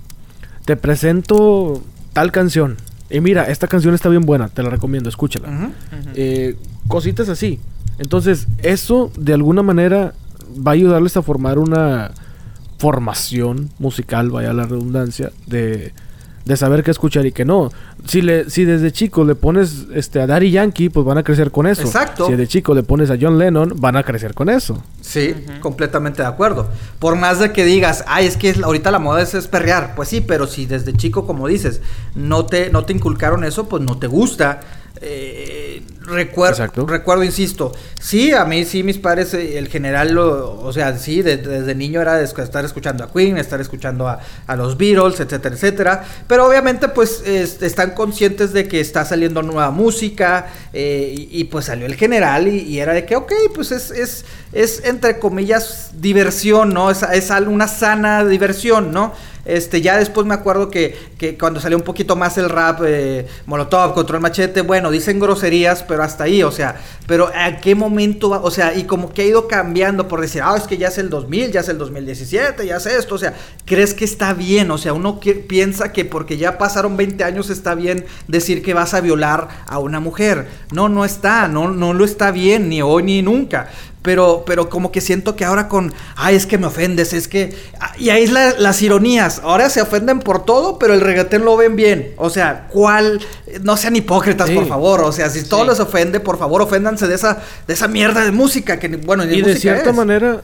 te presento tal canción. Y mira, esta canción está bien buena, te la recomiendo, escúchala. Eh, cositas así. Entonces, eso de alguna manera va a ayudarles a formar una formación musical, vaya la redundancia, de, de saber qué escuchar y qué no. Si le, si desde chico le pones este a Daddy Yankee, pues van a crecer con eso. Exacto. Si de chico le pones a John Lennon, van a crecer con eso. Sí, completamente de acuerdo. Por más de que digas, ay, es que es- ahorita la moda es, es perrear. Pues sí, pero si desde chico, como dices, no te, no te inculcaron eso, pues no te gusta. Eh, Recuerdo, Exacto. recuerdo, insisto. Sí, a mí sí, mis padres, eh, el general, lo- o sea, sí, de- desde niño era de estar escuchando a Queen, estar escuchando a, a los Beatles, etcétera, etcétera. Pero obviamente, pues, es- están conscientes de que está saliendo nueva música eh, y, y, pues salió el general y, y era de que, ok, pues es, es, es entre comillas diversión, ¿no? Es, es una sana diversión, ¿no? Este, ya después me acuerdo que, que cuando salió un poquito más el rap, eh, Molotov, Control Machete, bueno, dicen groserías, pero hasta ahí, o sea, pero ¿a qué momento va? O sea, y como que ha ido cambiando por decir, ah, es que ya es el 2000, ya es el 2017, ya es esto, o sea, ¿crees que está bien? O sea, uno piensa que porque ya pasaron 20 años está bien decir que vas a violar a una mujer. No, no está, no, no lo está bien, ni hoy ni nunca. Pero, pero como que siento que ahora con, ay, es que me ofendes, es que... Y ahí es la- las ironías. Ahora se ofenden por todo, pero el reggaetón lo ven bien. O sea, ¿cuál? No sean hipócritas, Sí. por favor. O sea, si todo Sí. les ofende, por favor, oféndanse de esa, de esa mierda de música. Que, bueno, Y de cierta es. manera,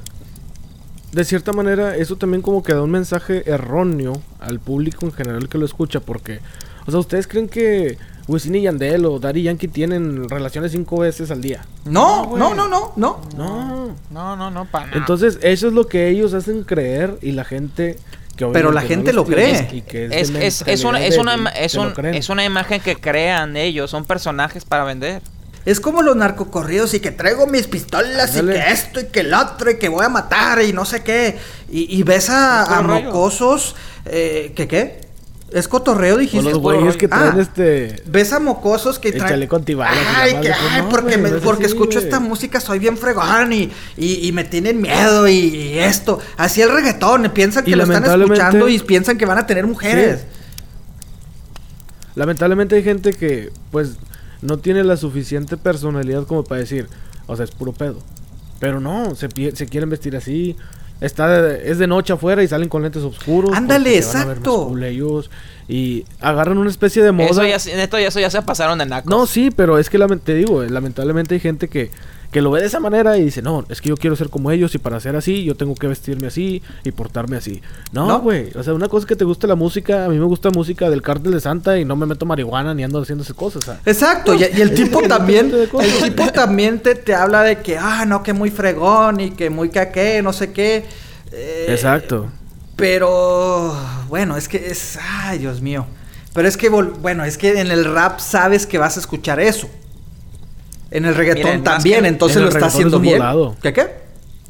de cierta manera, eso también como que da un mensaje erróneo al público en general que lo escucha, porque, o sea, ¿ustedes creen que Wisin y Yandel o Daddy Yankee tienen relaciones cinco veces al día? No, No, no, no, no, no. No. No, no, para nada. Entonces, eso es lo que ellos hacen creer y la gente que Pero la gente lo cree. y que es, es, es una, es, es, un- es imagen que crean ellos, son personajes para vender. Es como los narcocorridos y que traigo mis pistolas y que esto y que el otro y que voy a matar y no sé qué. Y, y ves a, a mocosos. Eh, ¿Qué qué? ¿Es cotorreo, dijiste? los güeyes que Ah, traen este... Ves a mocosos que traen. chaleco antibalas Ay, que, pues, ay, no, porque, me- porque así, escucho esta música, soy bien fregón y, y, y me tienen miedo y, y esto. Así el reggaetón, piensan que lo están escuchando y piensan que van a tener mujeres. Sí. Lamentablemente hay gente que, pues, no tiene la suficiente personalidad como para decir, o sea, es puro pedo. Pero no, se, se quieren vestir así. Está de- es de noche afuera y salen con lentes oscuros. Ándale, exacto. y agarran una especie de moda. Eso ya, se- neto, ya- eso ya se pasaron de nacos. No, sí, pero es que te digo, lamentablemente hay gente que, que lo ve de esa manera y dice, no, es que yo quiero ser como ellos y para ser así yo tengo que vestirme así y portarme así. No. No, güey, o sea, una cosa es que te guste la música, a mí me gusta música del cártel de Santa y no me meto marihuana ni ando haciendo esas cosas. Exacto, y, y el tipo también, el tipo también te, te habla de que, ah, no, que muy fregón y que muy caqué, no sé qué. Eh, Exacto. Pero, bueno, es que es, ay, Dios mío. Pero es que, bueno, es que en el rap sabes que vas a escuchar eso. En el reggaetón Miren, también, que- entonces en lo está haciendo es bien. volado. ¿Qué qué?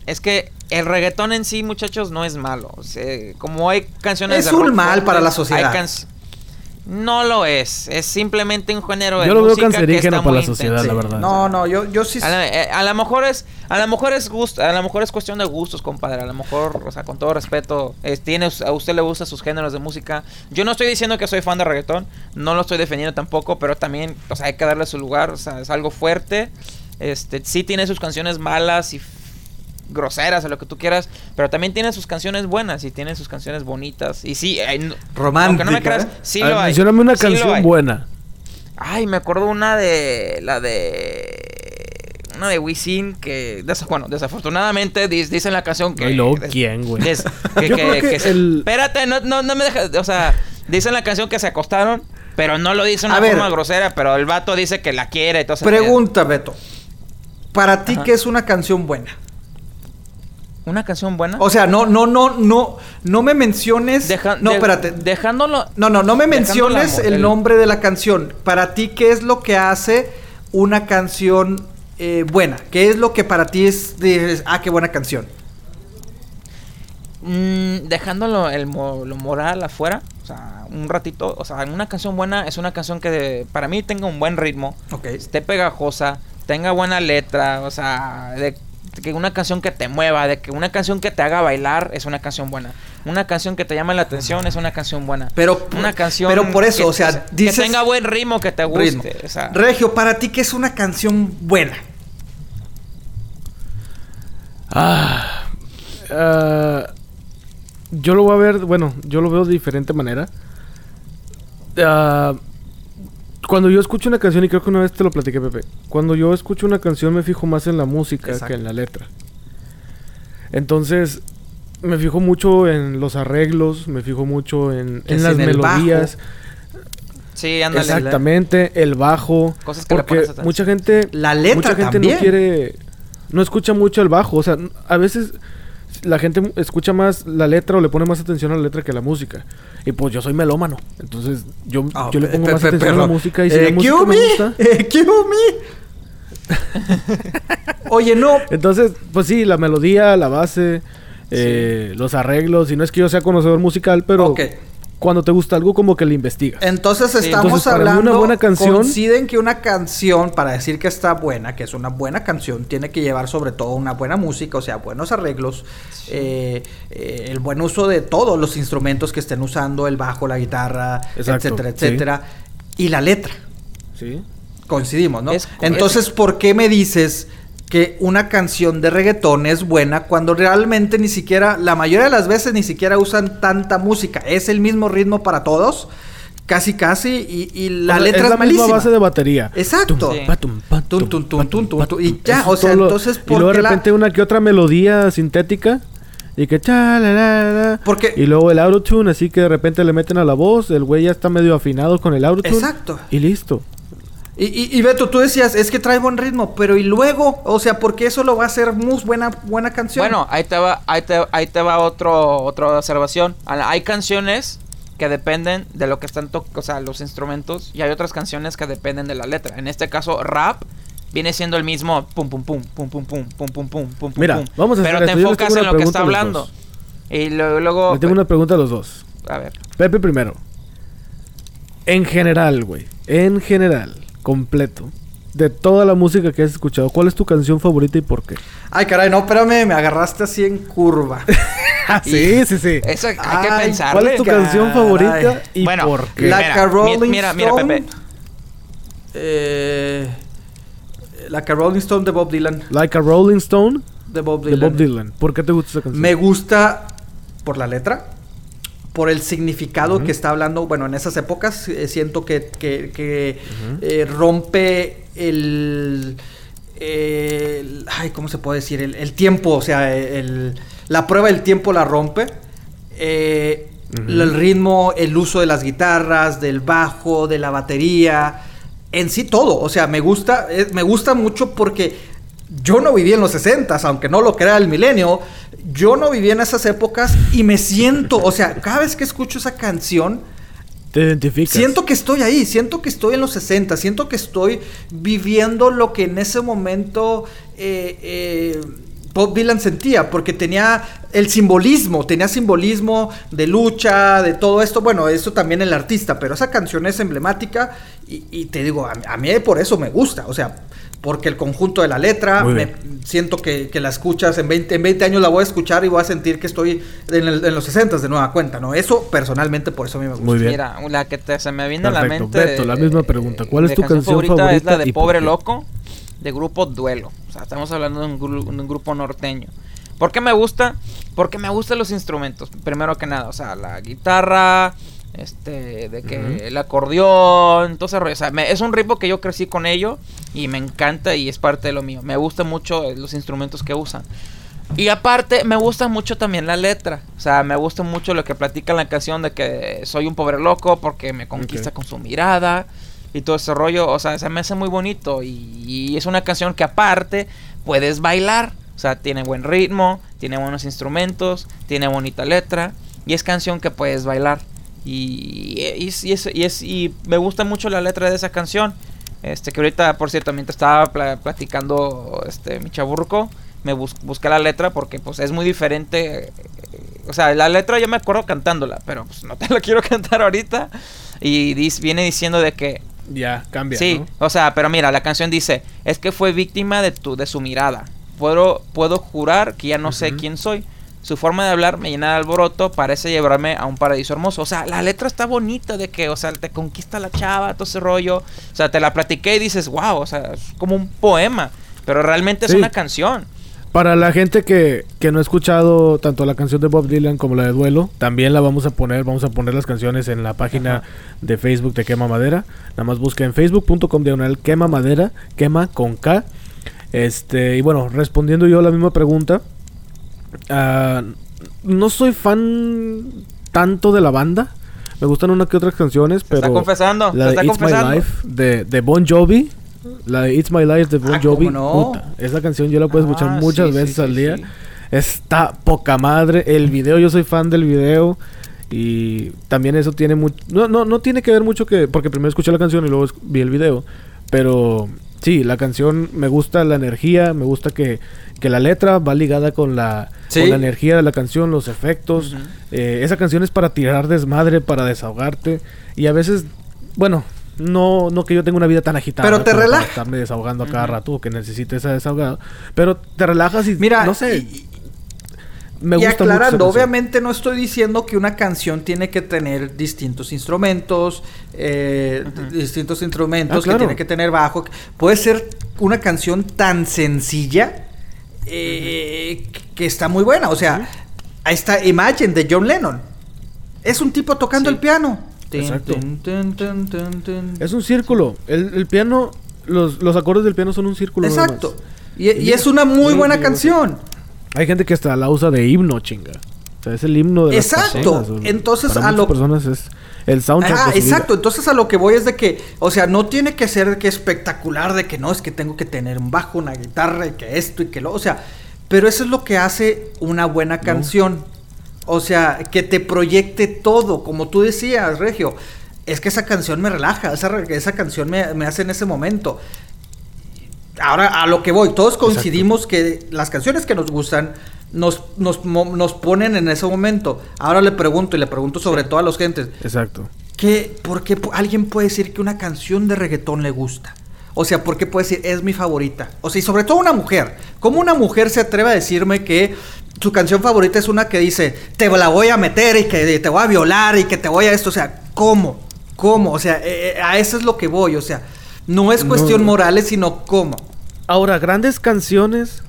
Es que el reggaetón en sí, muchachos, no es malo. O sea, como hay canciones Es de un rock mal para la hay sociedad. No lo es. Es simplemente un género de Yo lo veo música que cancerígeno está para la sociedad, intenso. la verdad. No, no, yo, yo sí. A la, eh, a lo mejor es, a lo mejor es gusto, a lo mejor es cuestión de gustos, compadre. A lo mejor, o sea, con todo respeto, es- tiene, a usted le gustan sus géneros de música. Yo no estoy diciendo que soy fan de reggaetón, no lo estoy defendiendo tampoco, pero también, o sea, hay que darle su lugar, o sea, es algo fuerte. Este, sí tiene sus canciones malas y groseras o lo que tú quieras, pero también tiene sus canciones buenas y tiene sus canciones bonitas. Y sí, hay no- aunque no me Romántica, creas, ¿eh? sí ver, lo hay. mencióname una sí canción buena. Ay, me acuerdo una de. La de. Una de Wisin que. bueno, desafortunadamente dis- dice en la canción que. No, des- ¿quién, güey? des- que, Yo que- creo que que se- el- Espérate, no, no, no me dejes. O sea, dice en la canción que se acostaron, pero no lo dice de una A ver. forma grosera, pero el vato dice que la quiere. Entonces, Pregunta, Beto. Para ti, Ajá. ¿qué es una canción buena? ¿Una canción buena? O sea, no, no, no, no, no me menciones. Deja- no, de- espérate. Dejándolo. No, no, no me la menciones el, nombre de la canción. Para ti, ¿qué es lo que hace una canción eh, buena? ¿Qué es lo que para ti es de, ah, qué buena canción? Mm, dejándolo el lo moral afuera, o sea, un ratito, o sea, una canción buena es una canción que de- para mí tenga un buen ritmo, Ok. esté pegajosa, tenga buena letra, o sea, de que una canción que te mueva, de que una canción que te haga bailar es una canción buena. Una canción que te llame la atención es una canción buena. Pero, una canción pero por eso, que- o sea, que dices tenga buen ritmo, que te guste, ritmo. o sea, Regio, para ti, ¿qué es una canción buena? Ah, ah, yo lo voy a ver, bueno, yo lo veo de diferente manera. Ah, cuando yo escucho una canción, y creo que una vez te lo platiqué, Pepe, cuando yo escucho una canción me fijo más en la música Exacto. que en la letra. Entonces, me fijo mucho en los arreglos, me fijo mucho en, en las en melodías. Sí, ándale. Exactamente, el bajo. Cosas que le porque atención. mucha gente. La letra Mucha gente también. no quiere. No escucha mucho el bajo. O sea, a veces la gente escucha más la letra o le pone más atención a la letra que a la música. Y pues yo soy melómano. Entonces yo, Ah, yo le pongo más atención a la música. Y si Eh, la música me gusta. eh. Oye, no. Entonces, pues sí, la melodía, la base, eh, los arreglos. Y no es que yo sea conocedor musical, pero. Cuando te gusta algo, como que le investigas. Entonces estamos Entonces, hablando. una buena canción- Coinciden que una canción, para decir que está buena, que es una buena canción, tiene que llevar sobre todo una buena música, o sea, buenos arreglos, eh, eh, el buen uso de todos los instrumentos que estén usando, el bajo, la guitarra, Exacto, etcétera, sí. etcétera. Y la letra. Sí. Coincidimos, ¿no? Es- Entonces, ¿por qué me dices que una canción de reggaetón es buena cuando realmente ni siquiera, la mayoría de las veces ni siquiera usan tanta música? Es el mismo ritmo para todos, casi casi, y, y la O sea, letra es, es la malísima. misma base de batería. Exacto. Y ya, o es sea, todo lo- entonces, Y ¿por luego de la- repente una que otra melodía sintética. Y que cha, la, la, la, la. Porque- Y luego el autotune, así que de repente le meten a la voz. El güey ya está medio afinado con el autotune. Exacto. Y listo. Y, y, y Beto, tú decías, es que trae buen ritmo, pero y luego, o sea, ¿por qué eso lo va a hacer muy buena, buena canción? Bueno, ahí te va, ahí te, ahí te va otro, otra observación. Hay canciones que dependen de lo que están tocando, o sea, los instrumentos, y hay otras canciones que dependen de la letra. En este caso, rap viene siendo el mismo pum pum pum pum pum pum pum pum pum pum Mira, pum. vamos a Pero hacer te enfocas en lo que está hablando. Y luego, luego Le tengo una pregunta a los dos. a ver. Pepe primero. En general, güey. En general. Completo. De toda la música que has escuchado, ¿cuál es tu canción favorita y por qué? Ay, caray, no, espérame, me agarraste así en curva. sí, sí, sí. Eso hay que Ay, pensar. ¿Cuál es tu caray. canción favorita y Bueno, por qué? La- mira, Like a mi- Rolling mira, mira, Stone. Pepe. Eh, la que Rolling Stone de Bob Dylan. Like a Rolling Stone De Bob de Dylan. Bob Dylan. ¿Por qué te gusta esa canción? Me gusta por la letra, por el significado que está hablando. Bueno, en esas épocas eh, siento que, que- que, eh, rompe el, el- Ay, ¿cómo se puede decir? El, el tiempo, o sea, el, la prueba del tiempo la rompe. Eh. El ritmo, el uso de las guitarras, del bajo, de la batería, en sí todo. O sea, me gusta, me gusta mucho porque yo no viví en los 60 aunque no lo crea el milenio. Yo no viví en esas épocas y me siento, o sea, cada vez que escucho esa canción, Te identificas. Siento que estoy ahí, siento que estoy en los 60, siento que estoy viviendo lo que en ese momento eh, eh, Bob Dylan sentía, porque tenía el simbolismo, tenía simbolismo de lucha, de todo esto. Bueno, eso también el artista, pero esa canción es emblemática y, y te digo, a, a mí por eso me gusta, o sea, porque el conjunto de la letra, me- siento que, que la escuchas, en 20, en 20 años la voy a escuchar y voy a sentir que estoy en, el- en los 60 de nueva cuenta, ¿no? Eso personalmente por eso a mí me gusta. Muy bien. Mira, la que te- se me viene a la mente. Beto, la misma pregunta. ¿Cuál es de tu canción Es la favorita de y por Pobre? Loco, de grupo Duelo. O sea, estamos hablando de un, gru- un grupo norteño. ¿Por qué me gusta? Porque me gustan los instrumentos, primero que nada. O sea, la guitarra, este, de que Ujú. el acordeón, todo ese rollo. O sea, me- es un ritmo que yo crecí con ello y me encanta y es parte de lo mío. Me gustan mucho eh, los instrumentos que usan. Y aparte, me gusta mucho también la letra. O sea, me gusta mucho lo que platica en la canción de que soy un pobre loco porque me conquista con su mirada y todo ese rollo. O sea, se me hace muy bonito. Y, y es una canción que aparte puedes bailar. O sea, tiene buen ritmo, tiene buenos instrumentos, tiene bonita letra. Y es canción que puedes bailar. Y, y, y es- y es- y me gusta mucho la letra de esa canción. Este, que ahorita, por cierto, mientras estaba pla- platicando este, mi chaburruco, me bus- busqué la letra porque pues es muy diferente. eh, O sea, la letra yo me acuerdo cantándola, pero pues no te la quiero cantar ahorita. Y dis- viene diciendo de que Ya, cambia. Sí, ¿no? o sea, pero mira, la canción dice, es que fue víctima de tu de su mirada. Puedo puedo jurar que ya no sé quién soy. Su forma de hablar me llena de alboroto, parece llevarme a un paraíso hermoso. O sea, la letra está bonita de que, o sea, te conquista la chava, todo ese rollo. O sea, te la platiqué y dices, wow, o sea, es como un poema. Pero realmente es Sí. una canción. Para la gente que, que no ha escuchado tanto la canción de Bob Dylan como la de Duelo, también la vamos a poner, vamos a poner las canciones en la página de Facebook de Quema Madera. Nada más busca en facebook.com diagonal Quema Madera, quema con K. Este, y bueno, respondiendo yo a la misma pregunta, ah, no soy fan tanto de la banda, Me gustan una que otras canciones, pero... está confesando, La se de está It's confesando. My Life de, de Bon Jovi. La de It's My Life de Bon Ah, ¿cómo Jovi. no? puta, esa canción yo la puedo escuchar Ah, muchas sí, veces sí, al día. sí. Está poca madre. El video, yo soy fan del video. Y también eso tiene mucho... No, no, no tiene que ver mucho que... Porque primero escuché la canción y luego vi el video. Pero sí, la canción me gusta la energía. Me gusta que, que la letra va ligada con la, Sí. con la energía de la canción, los efectos. Eh, esa canción es para tirar desmadre, para desahogarte. Y a veces, bueno, no, no que yo tenga una vida tan agitada. Pero te como para relaja. estarme desahogando a cada rato o que necesite esa desahogada. Pero te relajas y, Mira, no sé, y- me y gusta aclarando, obviamente no estoy diciendo que una canción tiene que tener distintos instrumentos, eh, distintos instrumentos, Ah, claro. que tiene que tener bajo. Puede ser una canción tan sencilla eh, que está muy buena. O sea, ahí está Imagine de John Lennon. Es un tipo tocando Sí. el piano. Exacto. Es un círculo. El, el piano, los, los acordes del piano son un círculo. Exacto. Y, y es una muy buena sí, canción. Hay gente que hasta la usa de himno, chinga. O sea, es el himno de las Exacto. personas. Entonces, Para a lo- personas es el soundtrack Ah, de su vida. exacto. Entonces a lo que voy es de que, o sea, no tiene que ser que espectacular, de que no, es que tengo que tener un bajo, una guitarra y que esto y que lo, o sea, pero eso es lo que hace una buena canción. O sea, que te proyecte todo, como tú decías, Regio. Es que esa canción me relaja, esa, esa canción me, me hace en ese momento. Ahora, a lo que voy, todos coincidimos que las canciones que nos gustan nos, nos, nos ponen en ese momento. Ahora le pregunto, y le pregunto sobre todo a los gentes, Exacto. ¿Qué, ¿Por qué alguien puede decir que una canción de reggaetón le gusta? O sea, ¿por qué puede decir es mi favorita? O sea, y sobre todo una mujer. ¿Cómo una mujer se atreve a decirme que su canción favorita es una que dice te la voy a meter y que te voy a violar y que te voy a esto? O sea, ¿cómo? ¿Cómo? O sea, eh, eh, a eso es lo que voy. O sea, no es No. cuestión morales, sino cómo. Ahora, grandes canciones,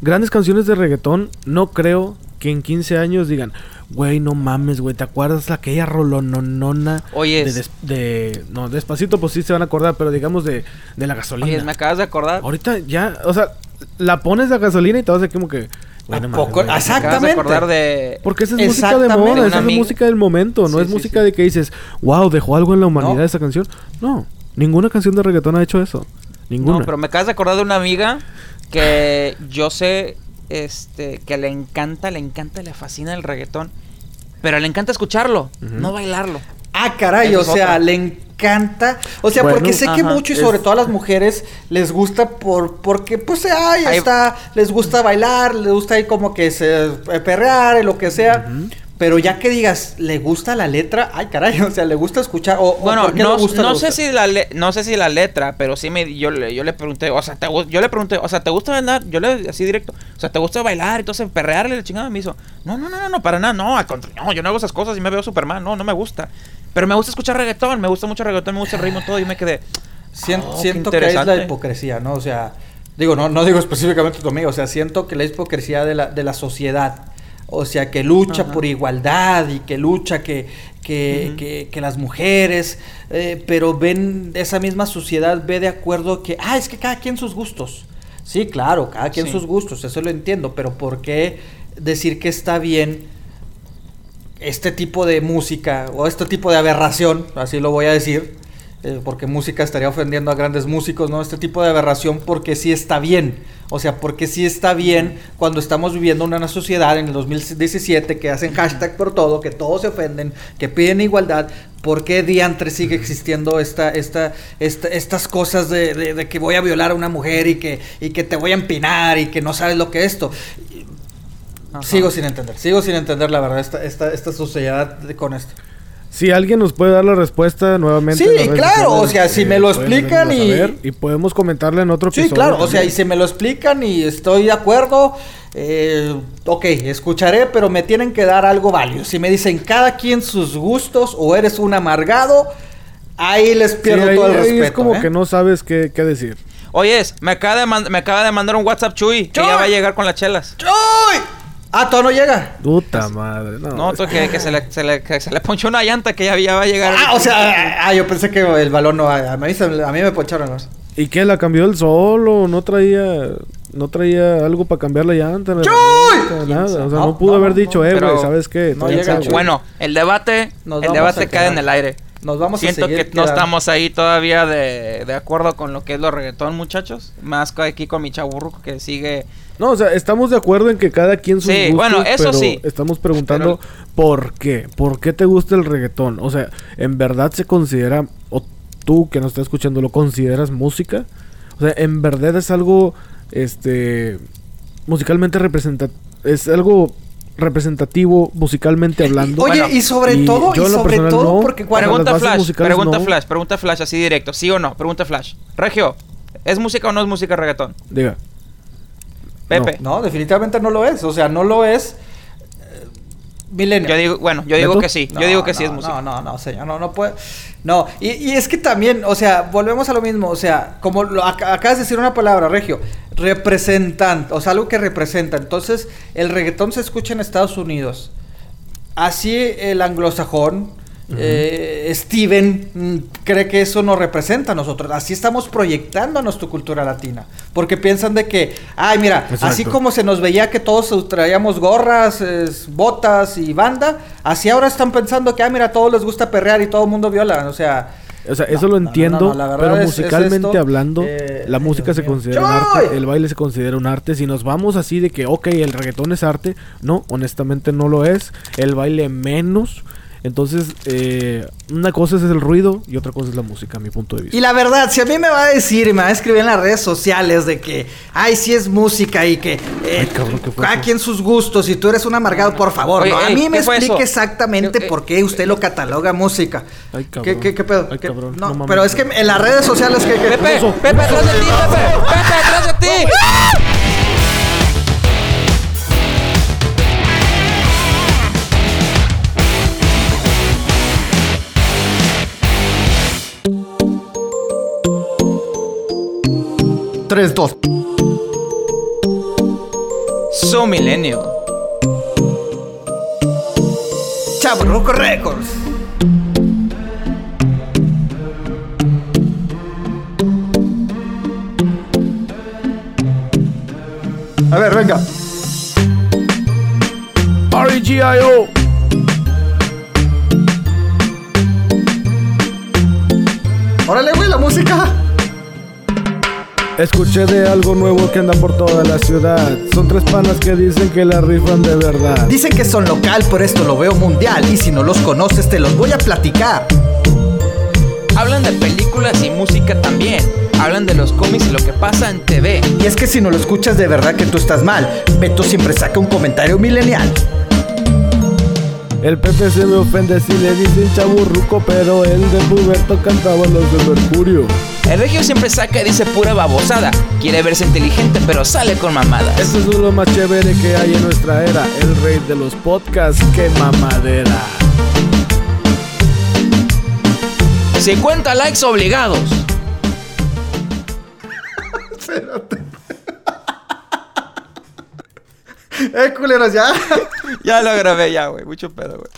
grandes canciones de reggaetón, no creo que en 15 años digan, güey, no mames, güey, ¿te acuerdas aquella rolononona? Oyes. De, des- de- no, despacito, pues sí se van a acordar, pero digamos de, de la gasolina. Oye, me acabas de acordar. Ahorita ya, o sea, la pones la gasolina y te vas a como que, güey, no ¿A mames, poco? güey. Me acabas de Exactamente. acordar de. Porque esa es música de Exactamente. moda, esa es música del momento, no Sí, es sí, música sí. de que dices, wow, dejó algo en la humanidad No. esa canción. No, ninguna canción de reggaetón ha hecho eso. Ninguna. No, pero me acabas de acordar de una amiga que yo sé este que le encanta, le encanta, le fascina el reggaetón. Pero le encanta escucharlo, no bailarlo. Ah, caray, o sea, otra. le encanta. O sea, Bueno, porque sé que mucho y sobre es- todo a las mujeres les gusta por porque pues ay, Ahí- está, les gusta bailar, les gusta ahí como que se eh, perrear y lo que sea. Pero ya que digas, ¿le gusta la letra? Ay, caray, o sea, ¿le gusta escuchar? O, Bueno, ¿por qué no, le gusta, no le sé si la le- no sé si la letra, pero sí me yo yo le pregunté, o sea, te, yo le pregunté, o sea, ¿te gusta bailar? Yo le así directo, o sea, ¿te gusta bailar? Entonces perrearle la chingada me hizo. No, no, no, no, no, para nada, no, al contrario, no, yo no hago esas cosas y me veo super mal, no, no me gusta. Pero me gusta escuchar reggaetón, me gusta mucho reggaetón, me gusta el ritmo todo y me quedé Sien- "Oh, siento que es la interesante". hipocresía, ¿no? O sea, digo, no, no digo específicamente tu amigo, o sea, siento que la hipocresía de la, de la sociedad, o sea, que lucha Ajá. por igualdad y que lucha que, que, que, que las mujeres, eh, pero ven, esa misma sociedad ve de acuerdo que, ah, es que cada quien sus gustos. Sí, claro, cada quien Sí. sus gustos, eso lo entiendo, pero ¿por qué decir que está bien este tipo de música o este tipo de aberración, así lo voy a decir, eh, porque música estaría ofendiendo a grandes músicos, ¿no? Este tipo de aberración porque sí está bien, o sea, porque sí está bien cuando estamos viviendo una sociedad en el 2017 que hacen hashtag por todo, que todos se ofenden, que piden igualdad, ¿por qué diantre sigue existiendo esta, esta, esta- estas cosas de, de- de que voy a violar a una mujer y que, y que te voy a empinar y que no sabes lo que es esto? Ajá. Sigo sin entender, sigo sin entender la verdad esta, esta, esta sociedad con esto. Si alguien nos puede dar la respuesta nuevamente. Sí, claro, o sea, si me lo explican y- saber y podemos comentarle en otro Sí, episodio. claro, o sea, y se me lo explican y estoy de acuerdo, eh, ok, escucharé, pero me tienen que dar algo válido. Si me dicen cada quien sus gustos o eres un amargado, ahí les Sí, pierdo ahí- todo el ahí respeto. Es como ¿eh? que no sabes qué, qué decir. Oyes, me acaba de me acaba de mandar un WhatsApp Chuy, que Chuy. ya va a llegar con las chelas. ¡Ay! Ah, todo no llega. Puta madre. No, No, tú, que, que se le, se le, que se le ponchó una llanta que ya, ya va a llegar. Ah, o sea, ah, yo pensé que el balón no. A mí, se- a mí me poncharon. ¿no? ¿Y qué? ¿La cambió el sol o no traía no traía algo para cambiar la llanta. la ¡Chuy! Nada. O sea, no, No, pudo no, haber dicho, no. eh, güey, ¿sabes qué? no llega. Bueno, el debate, Nos el debate quedar. en el aire. Nos vamos Siento a seguir que no estamos ahí todavía de, de acuerdo con lo que es lo reggaetón, muchachos. Más que aquí con mi chaburruco que sigue. No, o sea, estamos de acuerdo en que cada quien sus Sí, gustos, bueno, eso pero sí. Estamos preguntando por qué. ¿Por qué te gusta el reggaetón? O sea, ¿en verdad se considera, o tú que nos estás escuchando, lo consideras música? O sea, ¿en verdad es algo, este, musicalmente representativo? ¿Es algo representativo musicalmente hablando? Oye, Bueno, y sobre y todo, yo y sobre personal todo, no. porque cuando... Pregunta bases Flash, pregunta no. Flash, pregunta Flash así directo. ¿Sí o no? Pregunta Flash. Regio, ¿es música o no es música reggaetón? Diga. Pepe. No, definitivamente no lo es. O sea, no lo es. eh, Milenio. Yo digo, bueno, yo digo que sí. No, yo digo que sí es música. No, no, no, señor, no, no puede. No, y, y es que también, o sea, volvemos a lo mismo, o sea, como lo, ac- acabas de decir una palabra, Regio, representante, o sea, algo que representa. Entonces, el reggaetón se escucha en Estados Unidos. Así el anglosajón, eh, Steven, mm, cree que eso nos representa a nosotros. Así estamos proyectando a nuestra cultura latina. Porque piensan de que, ay, mira, así como se nos veía que todos traíamos gorras, es, botas y banda, así ahora están pensando que, ah, mira, a todos les gusta perrear y todo el mundo viola. O sea, O sea, No, eso lo no, entiendo, no, pero es- musicalmente hablando, eh, la ay, música Dios se mío. considera un arte, el baile se considera un arte. Si nos vamos así de que, ok, el reggaetón es arte, no, honestamente no lo es. El baile menos. Entonces, eh, una cosa es el ruido y otra cosa es la música, a mi punto de vista. Y la verdad, si a mí me va a decir y me va a escribir en las redes sociales de que, ay, sí es música y que eh, Ay, cabrón, quien sus gustos y tú eres un amargado, por favor, Oye, ¿no? A ey, mí me ¿qué fue explique eso? exactamente ¿Qué- por qué usted lo cataloga música. Ay, cabrón. ¿Qué, qué, qué pedo? Ay, ¿Qué- cabrón, No, no mames, pero es que en las redes sociales que... que- Pepe, Eso, Pepe, atrás de ti, Pepe. Pepe, atrás de ti. Tres, dos. So Millennial. Chaburruco Records. A ver, venga. Órale, güey, la música. Escuché de algo nuevo que anda por toda la ciudad. Son tres panas que dicen que la rifan de verdad. Dicen que son local, por esto lo veo mundial. Y si no los conoces, te los voy a platicar. Hablan de películas y música también. Hablan de los cómics y lo que pasa en TV. Y es que si no lo escuchas de verdad que tú estás mal. Beto siempre saca un comentario milenial. El Pepe se me ofende si le dicen chaburruco, pero el de Puberto cantaba los de Mercurio. El regio siempre saca y dice pura babosada. Quiere verse inteligente, pero sale con mamadas. Eso es lo más chévere que hay en nuestra era. El rey de los podcasts, que mamadera. 50 likes obligados. Eh, culeros, ya. Ya lo grabé, ya, güey. Mucho pedo, güey.